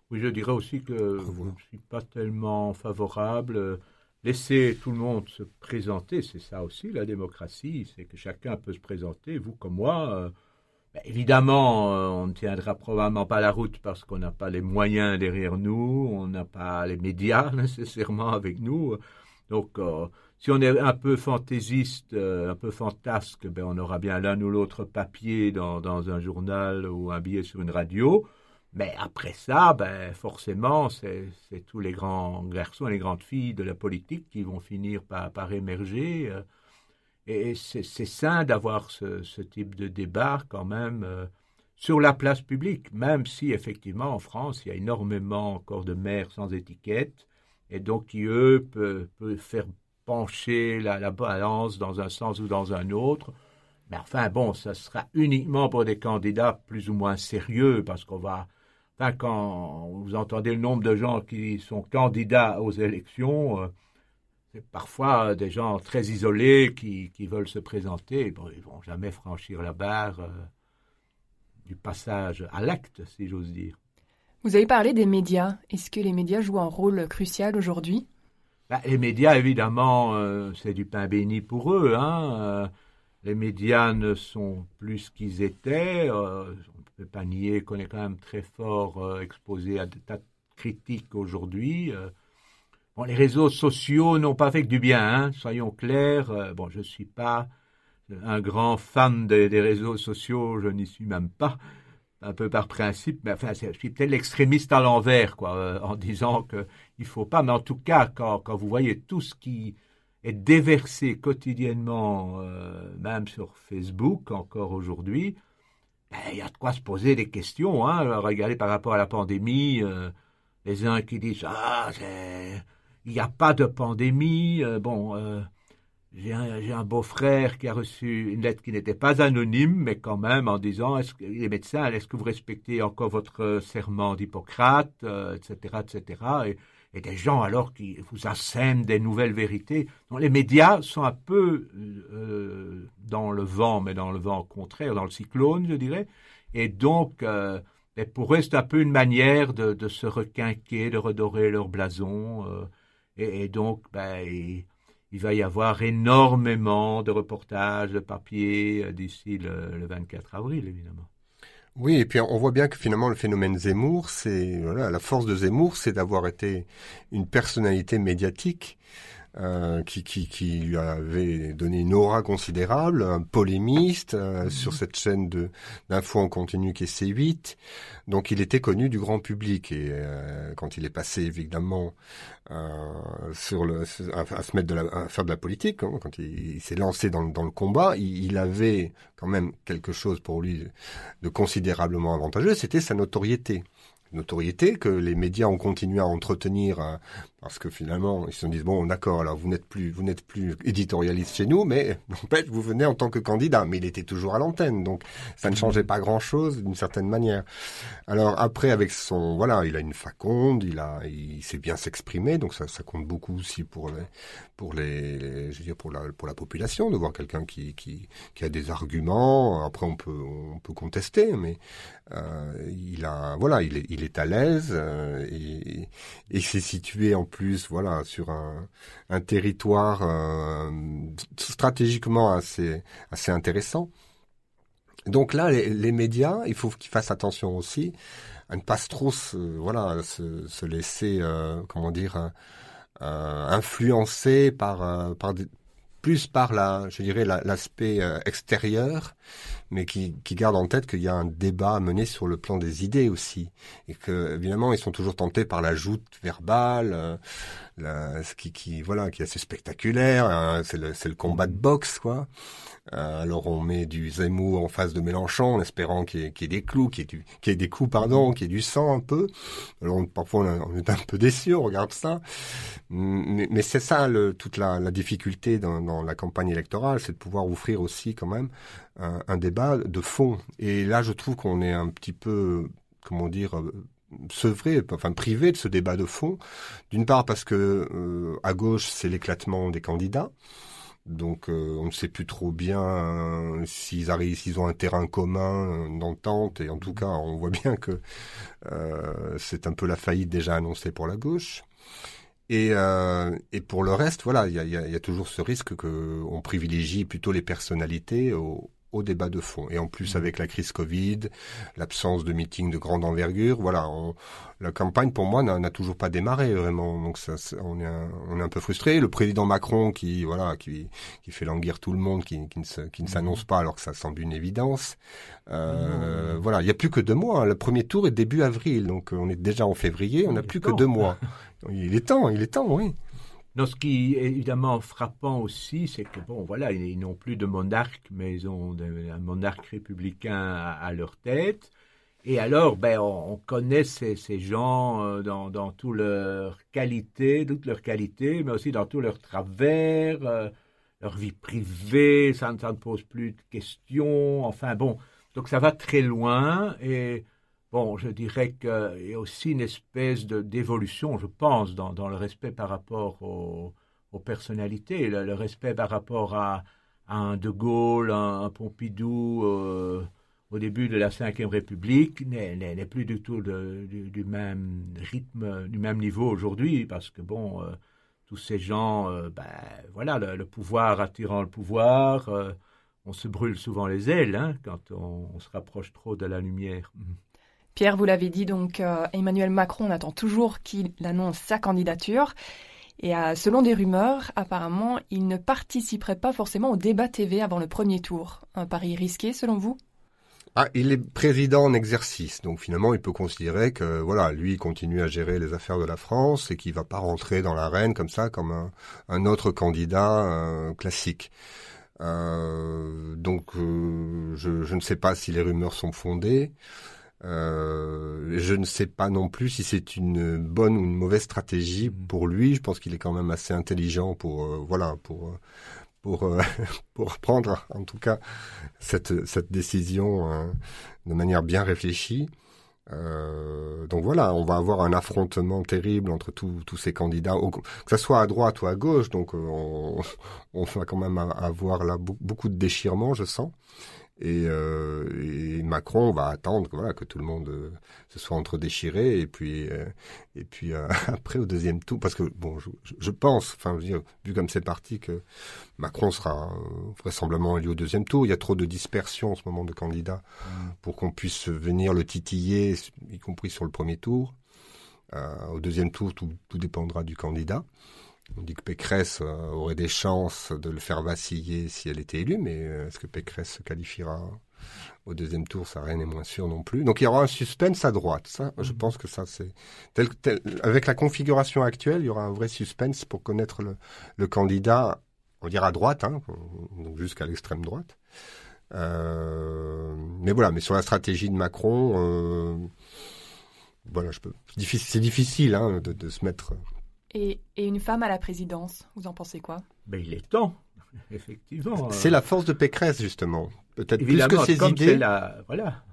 Oui, je dirais aussi que je ne suis pas tellement favorable laisser tout le monde se présenter, c'est ça aussi la démocratie, c'est que chacun peut se présenter, vous comme moi. Euh, ben, évidemment, euh, on ne tiendra probablement pas la route parce qu'on n'a pas les moyens derrière nous, on n'a pas les médias *laughs* nécessairement avec nous. Donc, euh, si on est un peu fantaisiste, un peu fantasque, ben on aura bien l'un ou l'autre papier dans, un journal ou un billet sur une radio. Mais après ça, ben forcément, c'est tous les grands garçons et les grandes filles de la politique qui vont finir par, émerger. Et c'est sain d'avoir ce, type de débat quand même sur la place publique, même si effectivement en France, il y a énormément encore de maires sans étiquette, et donc qui, eux, peuvent, faire pencher la, balance dans un sens ou dans un autre. Mais enfin, bon, ça sera uniquement pour des candidats plus ou moins sérieux, parce qu'on va... Quand vous entendez le nombre de gens qui sont candidats aux élections, euh, c'est parfois des gens très isolés qui, qui veulent se présenter. Bon, ils vont jamais franchir la barre. Euh, du passage à l'acte, si j'ose dire. Vous avez parlé des médias. Est-ce que les médias jouent un rôle crucial aujourd'hui? Bah, Les médias, évidemment, euh, c'est du pain béni pour eux. Hein. Euh, les médias ne sont plus ce qu'ils étaient. Euh, on ne peut pas nier qu'on est quand même très fort exposé à des tas de critiques aujourd'hui. Bon, les réseaux sociaux n'ont pas fait que du bien, hein, soyons clairs. bon, je ne suis pas un grand fan des, réseaux sociaux, je n'y suis même pas, un peu par principe, mais enfin, je suis peut-être l'extrémiste à l'envers, quoi, euh, en disant qu'il ne faut pas, mais en tout cas, quand, quand, vous voyez tout ce qui est déversé quotidiennement, euh, même sur Facebook, encore aujourd'hui, ben, il y a de quoi se poser des questions. Hein. regardez par rapport à la pandémie, euh, les uns qui disent Ah, il n'y a pas de pandémie. bon, j'ai un, beau-frère qui a reçu une lettre qui n'était pas anonyme, mais quand même en disant est-ce que les médecins, est-ce que vous respectez encore votre serment d'Hippocrate, etc., euh, etc. Et, et, des gens alors qui vous assènent des nouvelles vérités. Donc les médias sont un peu euh, dans le vent, mais dans le vent contraire, dans le cyclone, je dirais. Et donc, euh, pour eux, c'est un peu une manière de, se requinquer, de redorer leur blason. Et, donc, ben, il va y avoir énormément de reportages, de papiers euh, d'ici le, 24 avril, évidemment. Oui, et puis on voit bien que finalement le phénomène Zemmour, c'est voilà, la force de Zemmour, c'est d'avoir été une personnalité médiatique euh, qui, qui, qui, lui avait donné une aura considérable, un polémiste euh, mhm. sur cette chaîne de d'infos en continu qui est C8. Donc il était connu du grand public et euh, quand il est passé évidemment sur le à, se mettre de la, à faire de la politique, hein, quand il, s'est lancé dans, dans, le combat, il, il, avait quand même quelque chose pour lui de considérablement avantageux, c'était sa notoriété notoriété que les médias ont continué à entretenir euh, parce que finalement ils se disent bon d'accord alors vous n'êtes plus vous n'êtes plus éditorialiste chez nous mais *laughs* en fait vous venez en tant que candidat. Mais il était toujours à l'antenne donc ça ne mmh. changeait pas grand chose d'une certaine manière. Alors après avec son voilà il a une faconde il a il sait bien s'exprimer donc ça, ça compte beaucoup aussi pour les pour les, je veux dire pour la pour la population de voir quelqu'un qui, qui qui a des arguments. Après on peut on peut contester mais euh, il a voilà il est il est à l'aise euh, et, et c'est situé en plus voilà sur un, un territoire euh, stratégiquement assez assez intéressant. Donc là, les, médias, il faut qu'ils fassent attention aussi à ne pas trop se, voilà se, se laisser euh, comment dire influencer par par des, plus par la, je dirais, l'aspect extérieur mais qui, qui gardent en tête qu'il y a un débat à mener sur le plan des idées aussi, et que évidemment ils sont toujours tentés par la joute verbale, euh, ce qui, qui voilà, qui est assez spectaculaire. Hein, c'est le, le combat de boxe, quoi. Euh, alors on met du Zemmour en face de Mélenchon en espérant qu'il y, ait, des clous, qu'il y, ait y ait des coups, pardon, qu'il y ait du sang un peu. Alors parfois on, est un peu déçu, on regarde ça. Mais, mais c'est ça le, toute la, la difficulté dans, dans, la campagne électorale, c'est de pouvoir offrir aussi quand même un, un, débat de fond. Et là je trouve qu'on est un petit peu, comment dire, euh, sevré, enfin privé de ce débat de fond. D'une part parce que euh, à gauche c'est l'éclatement des candidats. Donc euh, on ne sait plus trop bien euh, s'ils arrivent, s'ils ont un terrain commun euh, d'entente. Et en tout cas, on voit bien que c'est un peu la faillite déjà annoncée pour la gauche. Et, pour le reste, voilà, il y a, y a, toujours ce risque qu'on privilégie plutôt les personnalités au débat de fond. Et en plus, mmh. avec la crise Covid, l'absence de meetings de grande envergure, voilà, la campagne pour moi n'a toujours pas démarré vraiment. Donc ça, on, est un, on est un peu frustré. Le président Macron qui voilà qui, qui fait languir tout le monde, qui, qui ne, mmh. s'annonce pas alors que ça semble une évidence. Euh, mmh. Voilà, il y a plus que deux mois. Hein. Le premier tour est début avril, donc on est déjà en février. On n'a plus que deux mois. *laughs* Il est temps, il est temps, oui. Non, ce qui est évidemment frappant aussi, c'est que, bon, voilà, ils n'ont plus de monarque, mais ils ont un monarque républicain à, leur tête. Et alors, ben, on, connaît ces, gens euh, dans, dans toutes leurs qualités, toutes leurs qualités, mais aussi dans tous leurs travers, euh, leur vie privée, ça, ça, ne pose plus de questions. Enfin, bon, donc ça va très loin. Et Bon, je dirais qu'il y a aussi une espèce d'évolution, je pense, dans, le respect par rapport aux, personnalités, le, respect par rapport à, un De Gaulle, un, Pompidou euh, au début de la Ve République n'est plus du tout du, même rythme, du même niveau aujourd'hui, parce que bon, euh, tous ces gens, euh, ben voilà, le, pouvoir attirant le pouvoir, on se brûle souvent les ailes hein, quand on, se rapproche trop de la lumière. Pierre, vous l'avez dit, donc euh, Emmanuel Macron attend toujours qu'il annonce sa candidature. Et euh, selon des rumeurs, apparemment, il ne participerait pas forcément au débat TV avant le premier tour. Un pari risqué, selon vous? Ah, il est président en exercice, donc finalement il peut considérer que voilà, lui continue à gérer les affaires de la France et qu'il va pas rentrer dans l'arène comme ça, comme un, autre candidat euh, classique. donc je, ne sais pas si les rumeurs sont fondées. Euh, je ne sais pas non plus si c'est une bonne ou une mauvaise stratégie mm. pour lui. Je pense qu'il est quand même assez intelligent pour euh, voilà pour euh, pour euh, *laughs* pour prendre en tout cas cette cette décision de manière bien réfléchie. donc voilà, on va avoir un affrontement terrible entre tous ces candidats, que ce soit à droite ou à gauche. Donc on, *laughs* on va quand même avoir là beaucoup de déchirements, je sens. Et, euh, et, Macron va attendre voilà, que tout le monde euh, se soit entre déchiré et puis euh, et puis euh, *laughs* après au deuxième tour. Parce que bon je, je pense enfin je veux dire vu comme c'est parti que Macron sera vraisemblablement élu au deuxième tour il y a trop de dispersion en ce moment de candidats mmh. pour qu'on puisse venir le titiller y compris sur le premier tour. Au deuxième tour tout, tout dépendra du candidat on dit que Pécresse euh, aurait des chances de le faire vaciller si elle était élue, mais euh, est-ce que Pécresse se qualifiera au deuxième tour? Ça, rien n'est moins sûr non plus. Donc il y aura un suspense à droite. Ça, je mhm. pense que ça, c'est tel, tel, avec la configuration actuelle, il y aura un vrai suspense pour connaître le, le candidat, on dirait à droite, hein, donc jusqu'à l'extrême droite. Euh, mais voilà, mais sur la stratégie de Macron, euh, voilà, je peux. C'est difficile hein, de, de se mettre et, une femme à la présidence, vous en pensez quoi? Ben, Il est temps, *laughs* effectivement. C'est la force de Pécresse, justement. Peut-être plus que ses idées. voilà.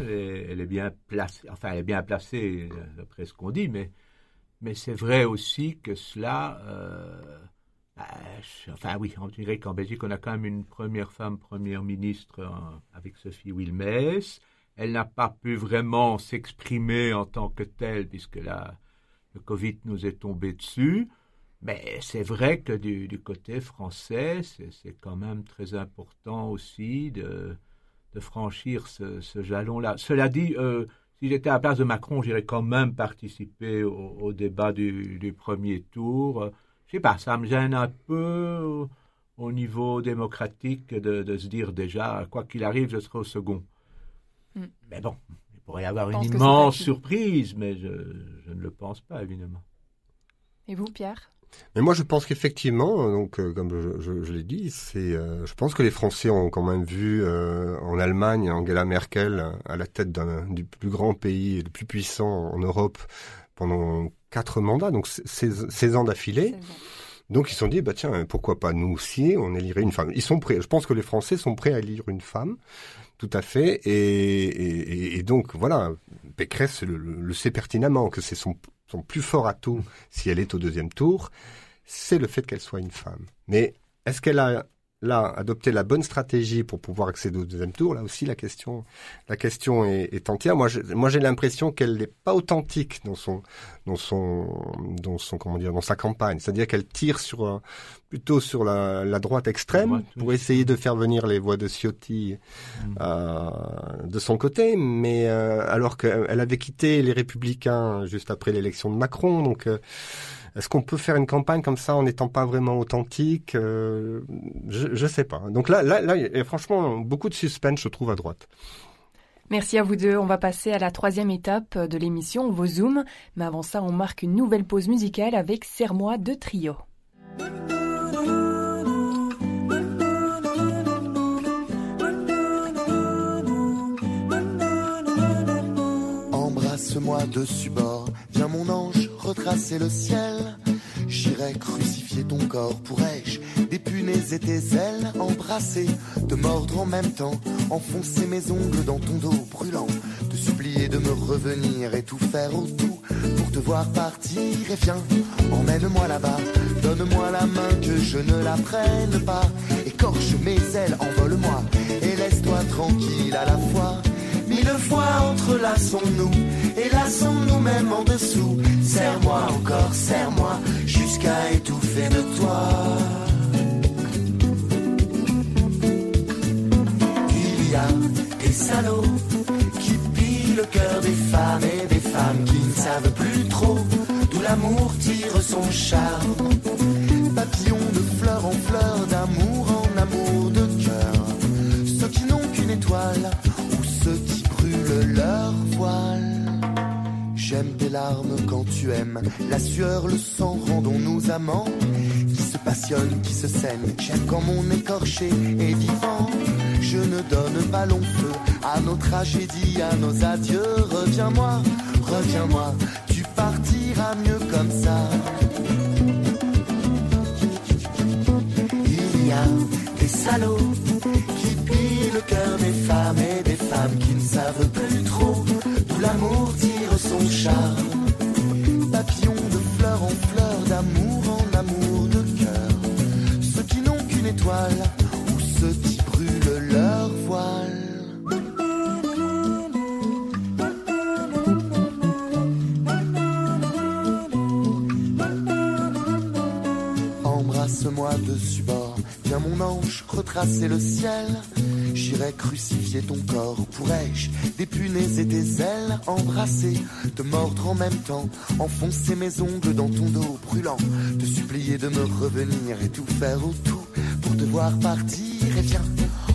Elle est, bien placée, enfin, elle est bien placée, d'après ce qu'on dit, mais, mais c'est vrai aussi que cela. Euh, ben, enfin, oui, on dirait qu'en Belgique, on a quand même une première femme première ministre hein, avec Sophie Wilmès. Elle n'a pas pu vraiment s'exprimer en tant que telle, puisque là, le Covid nous est tombé dessus. Mais c'est vrai que du, côté français, c'est quand même très important aussi de, de franchir ce, jalon-là. Cela dit, euh, si j'étais à la place de Macron, j'irais quand même participer au, débat du, premier tour. Je sais pas, ça me gêne un peu au, niveau démocratique de, se dire déjà, quoi qu'il arrive, je serai au second. Mm. Mais bon, pourrait y avoir une immense surprise, mais je, ne le pense pas, évidemment. Et vous, Pierre? Mais moi, je pense qu'effectivement, donc euh, comme je, l'ai dit, c'est, euh, je pense que les Français ont quand même vu euh, en Allemagne Angela Merkel à la tête du plus grand pays, le plus puissant en Europe pendant quatre mandats, donc 16, ans d'affilée. Donc ils se sont dit, bah tiens, pourquoi pas nous aussi, on élirait une femme. Ils sont prêts. Je pense que les Français sont prêts à élire une femme. Tout à fait. Et, donc, voilà, Pécresse le, sait pertinemment que c'est son plus fort atout si elle est au deuxième tour, c'est le fait qu'elle soit une femme. Mais est-ce qu'elle a là adopter la bonne stratégie pour pouvoir accéder au deuxième tour Là aussi, la question, la question est, est entière. Moi, moi, j'ai l'impression qu'elle n'est pas authentique dans son, dans son, dans son, comment dire, dans sa campagne. C'est-à-dire qu'elle tire sur plutôt sur la, la droite extrême pour essayer de faire venir les voix de Ciotti mm. euh, de son côté, mais euh, alors qu'elle avait quitté les Républicains juste après l'élection de Macron, donc. Euh, est-ce qu'on peut faire une campagne comme ça en n'étant pas vraiment authentique euh, Je ne sais pas. Donc là, là, là, il y a franchement beaucoup de suspense, je trouve, à droite. Merci à vous deux. On va passer à la troisième étape de l'émission, vos zooms. Mais avant ça, on marque une nouvelle pause musicale avec Serre-moi de trio. Embrasse-moi dessus bord, viens mon ange retracer le ciel. J'irai crucifier ton corps, pourrais-je des punaises tes ailes embrasser, te mordre en même temps, enfoncer mes ongles dans ton dos brûlant, te supplier de me revenir et tout faire autour pour te voir partir et viens, emmène-moi là-bas, donne-moi la main que je ne la prenne pas, écorche mes ailes, envole-moi et laisse-toi tranquille à la fois. Mille fois entrelaçons-nous et lassons-nous même en dessous. Serre-moi encore, serre-moi jusqu'à étouffer de toi. Il y a des salauds qui pillent le cœur des femmes et des femmes qui ne savent plus trop d'où l'amour tire son charme. Papillon de fleur en fleur, d'amour en amour de cœur. Ceux qui n'ont qu'une étoile leur voile. J'aime tes larmes quand tu aimes, la sueur, le sang, rendons-nous amants. Qui se passionne, qui se saigne, j'aime quand mon écorché est vivant. Je ne donne pas long feu à nos tragédies, à nos adieux. Reviens-moi, reviens-moi, tu partiras mieux comme ça. Il y a des salauds qui pillent le cœur des femmes et des femmes qui ne savent plus trop d'où l'amour tire son charme. Papillon de fleur en fleur, d'amour en amour de cœur. Ceux qui n'ont qu'une étoile ou ceux qui brûlent leur voile. Embrasse-moi dessus bord, viens mon ange retracer le ciel. J'irai crucifier ton corps, pourrais-je des et tes ailes embrasser, te mordre en même temps, enfoncer mes ongles dans ton dos brûlant, te supplier de me revenir et tout faire autour pour te voir partir. Et viens,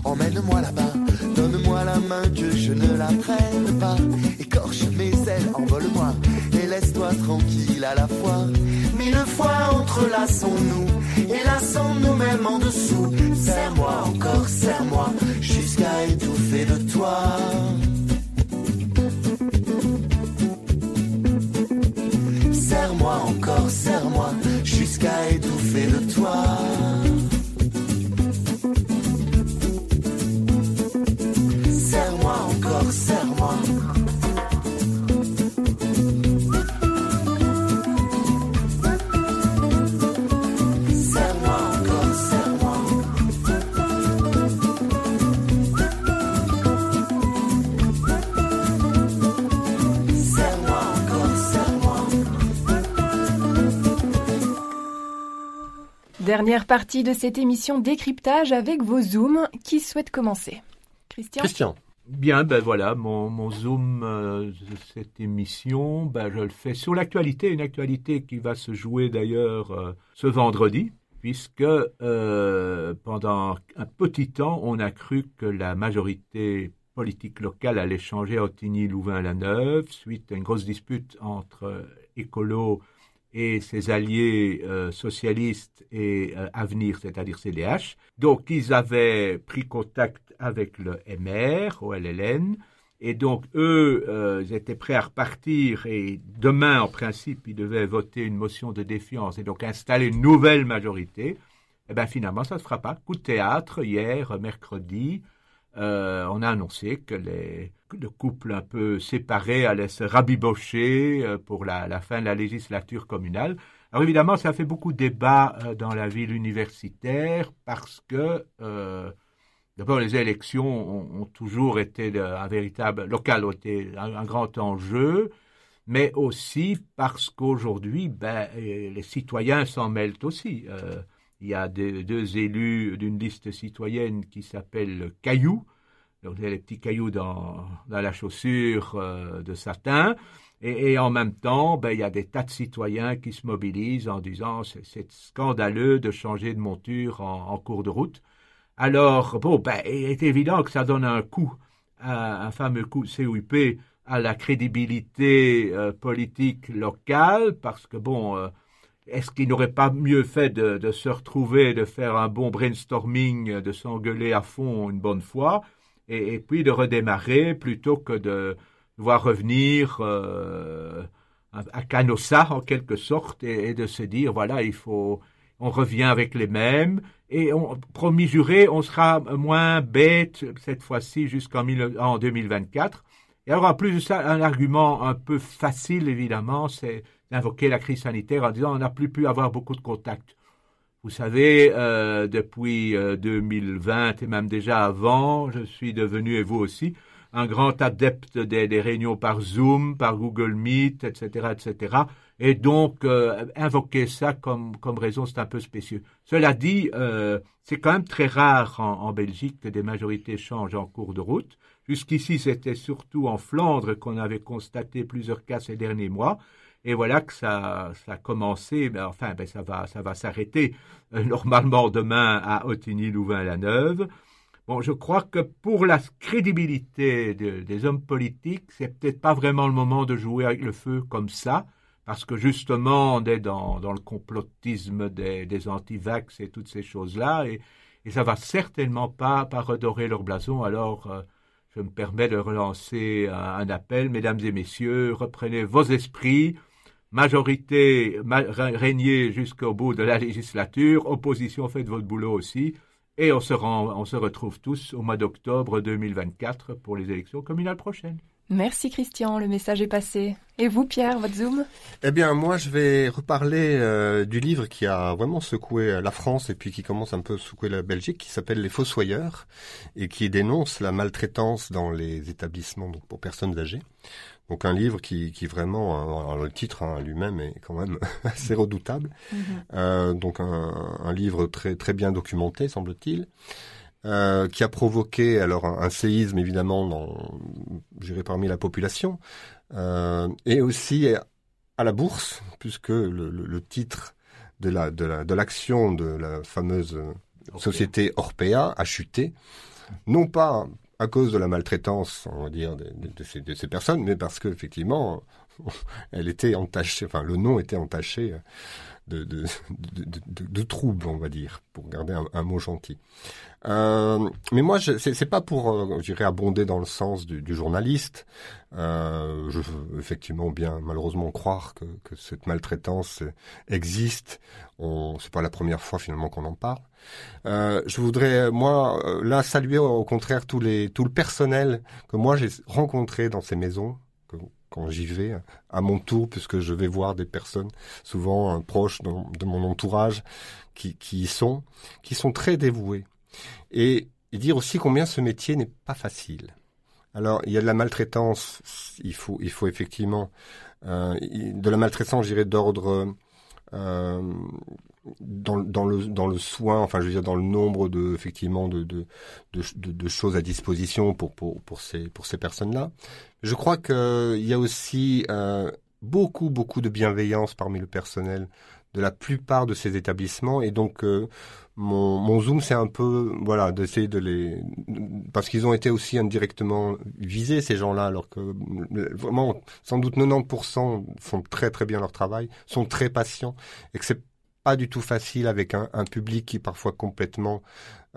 emmène-moi là-bas, donne-moi la main que je ne la prenne pas, écorche mes ailes, envole-moi et laisse-toi tranquille à la fois. Mille fois entrelaçons-nous et lassons-nous même en dessous. Serre-moi encore, serre-moi jusqu'à étouffer de toi. Serre-moi encore, serre-moi jusqu'à étouffer de toi. Dernière partie de cette émission décryptage avec vos zooms. Qui souhaite commencer? Christian? Christian. Bien, ben voilà, mon, zoom euh, de cette émission, ben je le fais sur l'actualité, une actualité qui va se jouer d'ailleurs euh, ce vendredi, puisque euh, pendant un petit temps, on a cru que la majorité politique locale allait changer à Ottigny-Louvain-la-Neuve, suite à une grosse dispute entre écolos et ses alliés euh, socialistes et euh, Avenir, c'est-à-dire CDH. Donc, ils avaient pris contact avec le MR, au LLN, et donc eux euh, ils étaient prêts à repartir et demain, en principe, ils devaient voter une motion de défiance et donc installer une nouvelle majorité. Eh bien finalement, ça ne se fera pas. Coup de théâtre, hier, mercredi, euh, on a annoncé que le couple un peu séparé allait se rabibocher euh, pour la, fin de la législature communale. Alors évidemment, ça fait beaucoup de débats euh, dans la ville universitaire parce que d'abord les élections ont, toujours été un véritable local, ont été un, grand enjeu, mais aussi parce qu'aujourd'hui, ben, les citoyens s'en mêlent aussi. Il y a deux élus d'une liste citoyenne qui s'appelle Caillou, donc il y a les petits cailloux dans, dans la chaussure de Satin. Et, en même temps, ben, il y a des tas de citoyens qui se mobilisent en disant c'est scandaleux de changer de monture en, cours de route. Alors, bon, ben, il est évident que ça donne un coup, un, fameux coup CUP à la crédibilité euh, politique locale, parce que, bon, euh, est-ce qu'il n'aurait pas mieux fait de, se retrouver, de faire un bon brainstorming, de s'engueuler à fond une bonne fois, et, puis de redémarrer plutôt que de voir revenir euh, à Canossa en quelque sorte et, de se dire voilà il faut on revient avec les mêmes et on promis juré on sera moins bête cette fois-ci jusqu'en en 2024 et alors en plus de ça un argument un peu facile évidemment c'est d'invoquer la crise sanitaire en disant on n'a plus pu avoir beaucoup de contacts vous savez, euh, depuis 2020 euh, et même déjà avant, je suis devenu, et vous aussi, un grand adepte des, réunions par Zoom, par Google Meet, etc., etc. Et donc, euh, invoquer ça comme, comme raison, c'est un peu spécieux. Cela dit, c'est quand même très rare en, Belgique que des majorités changent en cours de route. Jusqu'ici, c'était surtout en Flandre qu'on avait constaté plusieurs cas ces derniers mois. Et voilà que ça, ça a commencé, mais enfin, ben, ça va, ça va s'arrêter euh, normalement demain à Ottigny-Louvain-la-Neuve. Bon, je crois que pour la crédibilité des hommes politiques, c'est peut-être pas vraiment le moment de jouer avec le feu comme ça, parce que justement, on est dans, dans le complotisme des, des anti-vax et toutes ces choses-là, et, et ça va certainement pas, pas redorer leur blason. Alors, euh, je me permets de relancer un, appel, mesdames et messieurs, reprenez vos esprits, majorité, régnez jusqu'au bout de la législature, opposition, faites votre boulot aussi. Et on se, rend, on se retrouve tous au mois d'octobre 2024 pour les élections communales prochaines. Merci Christian, le message est passé. Et vous Pierre, votre Zoom? Eh bien moi je vais reparler euh, du livre qui a vraiment secoué la France et puis qui commence un peu à secouer la Belgique, qui s'appelle Les Fossoyeurs et qui dénonce la maltraitance dans les établissements donc pour personnes âgées. Donc un livre qui, qui vraiment, le titre hein, lui-même est quand même *laughs* assez redoutable. Mm-hmm. Euh, donc un, un, livre très très bien documenté, semble-t-il, euh, qui a provoqué alors un, séisme évidemment dans, j'irai parmi la population, euh, et aussi à la bourse, puisque le, le, le titre de la de l'action de, de la fameuse société Orpea a chuté, non pas à cause de la maltraitance, on va dire, de, ces, personnes, mais parce qu'effectivement, *laughs* elle était entachée, enfin, le nom était entaché de, troubles, on va dire, pour garder un, mot gentil. Euh, mais moi, c'est pas pour, euh, je dirais, abonder dans le sens du, du journaliste. Euh, je veux effectivement bien, malheureusement, croire que, que cette maltraitance existe. C'est pas la première fois finalement qu'on en parle. Euh, je voudrais, moi, euh, là, saluer au contraire tous les, tout le personnel que moi j'ai rencontré dans ces maisons, quand j'y vais, à mon tour, puisque je vais voir des personnes, souvent proches de, mon entourage, qui, qui y sont, qui sont très dévoués. Et, dire aussi combien ce métier n'est pas facile. Alors, il y a de la maltraitance, il faut, il faut effectivement, euh, de la maltraitance, je dirais, d'ordre euh, dans, le, dans le soin, enfin je veux dire dans le nombre de effectivement de, de, choses à disposition pour, pour, pour ces, pour ces personnes-là. Je crois qu'il y a aussi euh, beaucoup beaucoup de bienveillance parmi le personnel de la plupart de ces établissements et donc mon, zoom c'est un peu voilà d'essayer de les parce qu'ils ont été aussi indirectement visés ces gens-là alors que vraiment sans doute 90% font très très bien leur travail sont très patients et que c'est pas du tout facile avec un, un public qui est parfois complètement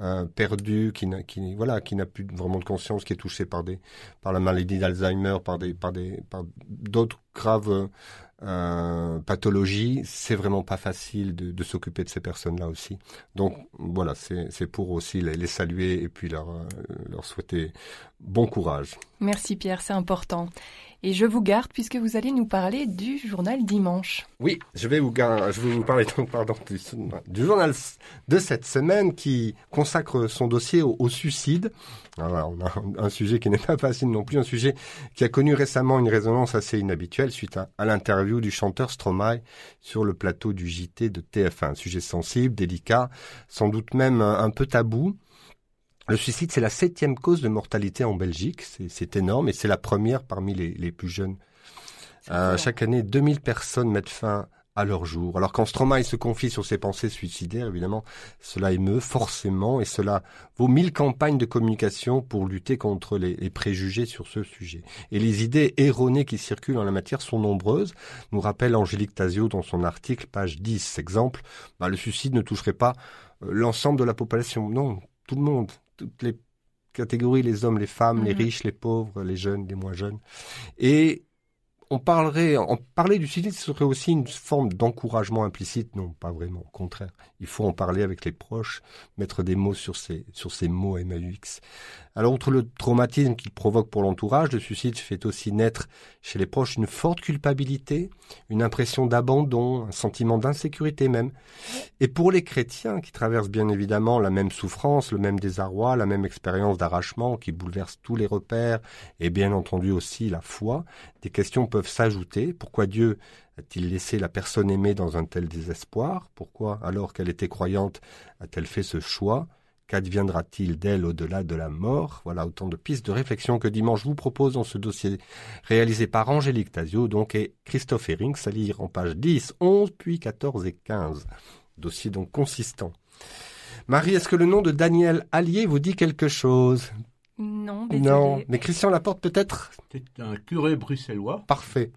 euh, perdu, qui n'a qui voilà, qui n'a plus vraiment de conscience, qui est touché par des par la maladie d'Alzheimer, par des par des par d'autres graves euh, pathologies. C'est vraiment pas facile de, de s'occuper de ces personnes-là aussi. Donc voilà, c'est c'est pour aussi les, les, saluer et puis leur euh, leur souhaiter bon courage. Merci Pierre, c'est important. Et je vous garde puisque vous allez nous parler du journal Dimanche. Oui, je vais vous, je vais vous parler *laughs* donc, pardon, du, journal de cette semaine qui consacre son dossier au, suicide. Alors, on a un sujet qui n'est pas facile non plus, un sujet qui a connu récemment une résonance assez inhabituelle suite à, à l'interview du chanteur Stromae sur le plateau du JT de TF1. Un sujet sensible, délicat, sans doute même un peu tabou. Le suicide, c'est la septième cause de mortalité en Belgique. C'est énorme et c'est la première parmi les, plus jeunes. Euh, chaque année, 2000 personnes mettent fin à leur jour. Alors quand Stromae se confie sur ses pensées suicidaires, évidemment, cela émeut forcément et cela vaut mille campagnes de communication pour lutter contre les, préjugés sur ce sujet. Et les idées erronées qui circulent en la matière sont nombreuses, nous rappelle Angélique Tazio dans son article, page 10. Exemple, bah, le suicide ne toucherait pas euh, l'ensemble de la population. Non, tout le monde toutes les catégories, les hommes, les femmes, les mhm. riches, les pauvres, les jeunes, les moins jeunes. Et on parlerait, en parler du suicide, ce serait aussi une forme d'encouragement implicite. Non, pas vraiment. Au contraire, il faut en parler avec les proches, mettre des mots sur ces, sur ces mots MAUX. Alors, outre le traumatisme qu'il provoque pour l'entourage, le suicide fait aussi naître chez les proches une forte culpabilité, une impression d'abandon, un sentiment d'insécurité même. Et pour les chrétiens, qui traversent bien évidemment la même souffrance, le même désarroi, la même expérience d'arrachement qui bouleverse tous les repères, et bien entendu aussi la foi, des questions peuvent s'ajouter. Pourquoi Dieu a-t-il laissé la personne aimée dans un tel désespoir? Pourquoi, alors qu'elle était croyante, a-t-elle fait ce choix? Qu'adviendra-t-il d'elle au-delà de la mort? Voilà autant de pistes de réflexion que Dimanche vous propose dans ce dossier réalisé par Angélique Tazio, donc et Christophe Herings, à lire en page 10, 11, puis 14 et 15. Dossier donc consistant. Marie, est-ce que le nom de Daniel Allier vous dit quelque chose? Non, Non, mais Christian Laporte peut-être? C'est un curé bruxellois. Parfait.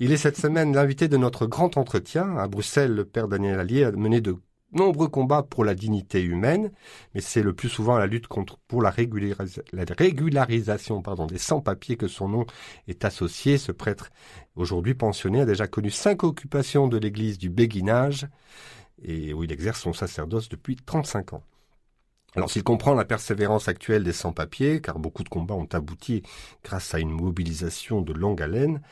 Il est cette semaine l'invité de notre grand entretien. À Bruxelles, le père Daniel Allier a mené de nombreux combats pour la dignité humaine, mais c'est le plus souvent la lutte contre, pour la, régularisation des sans-papiers que son nom est associé. Ce prêtre, aujourd'hui pensionné, a déjà connu cinq occupations de l'église du béguinage, et où il exerce son sacerdoce depuis 35 ans. Alors s'il comprend la persévérance actuelle des sans-papiers, car beaucoup de combats ont abouti grâce à une mobilisation de longue haleine,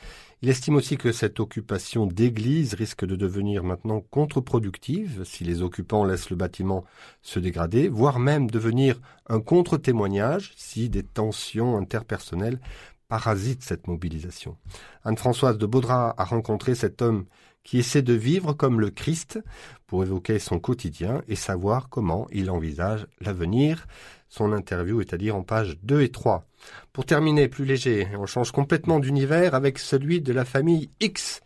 il estime aussi que cette occupation d'église risque de devenir maintenant contre-productive si les occupants laissent le bâtiment se dégrader, voire même devenir un contre-témoignage si des tensions interpersonnelles parasitent cette mobilisation. Anne-Françoise de Baudra a rencontré cet homme qui essaie de vivre comme le Christ pour évoquer son quotidien et savoir comment il envisage l'avenir. Son interview est à dire en pages 2 et 3. Pour terminer, plus léger, on change complètement d'univers avec celui de la famille X,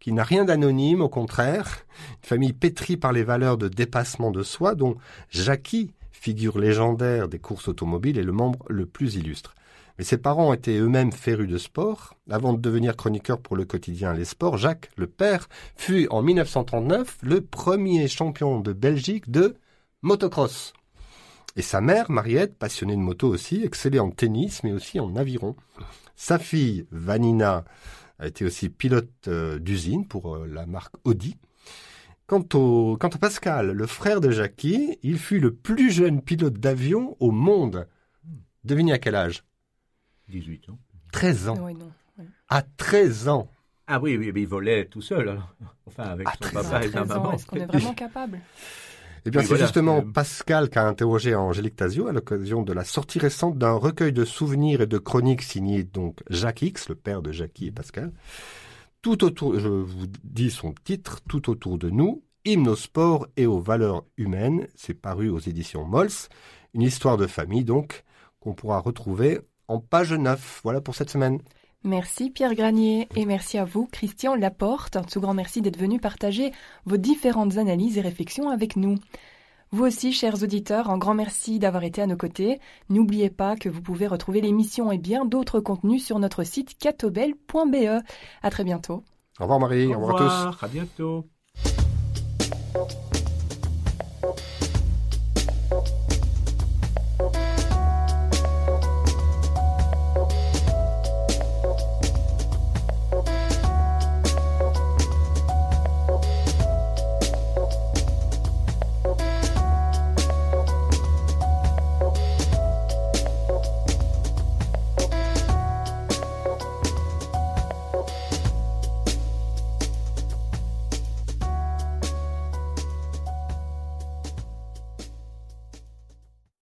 qui n'a rien d'anonyme, au contraire, une famille pétrie par les valeurs de dépassement de soi, dont Jackie, figure légendaire des courses automobiles, est le membre le plus illustre. Mais ses parents étaient eux-mêmes férus de sport. Avant de devenir chroniqueur pour le quotidien Les Sports, Jacques, le père, fut en 1939 le premier champion de Belgique de motocross. Et sa mère, Mariette, passionnée de moto aussi, excellait en tennis, mais aussi en aviron. Sa fille, Vanina, a été aussi pilote euh, d'usine pour euh, la marque Audi. Quant, au, quant à Pascal, le frère de Jackie, il fut le plus jeune pilote d'avion au monde. Devinez à quel âge? 18 ans. 13 ans. À 13 ans. Ah oui, oui, mais il volait tout seul. Enfin, avec son papa et sa maman. Est-ce qu'on est vraiment capable? Eh bien, c'est justement Pascal qui a interrogé Angélique Tazio à l'occasion de la sortie récente d'un recueil de souvenirs et de chroniques signé donc Jacques X, le père de Jackie et Pascal. Tout autour, je vous dis son titre, Tout autour de nous, hymne au sport et aux valeurs humaines. C'est paru aux éditions Mols. Une histoire de famille donc qu'on pourra retrouver en page 9. Voilà pour cette semaine. Merci Pierre Granier et merci à vous Christian Laporte. Un tout grand merci d'être venu partager vos différentes analyses et réflexions avec nous. Vous aussi, chers auditeurs, un grand merci d'avoir été à nos côtés. N'oubliez pas que vous pouvez retrouver l'émission et bien d'autres contenus sur notre site catobel.be. À très bientôt. Au revoir Marie, au revoir, au revoir à tous. À bientôt.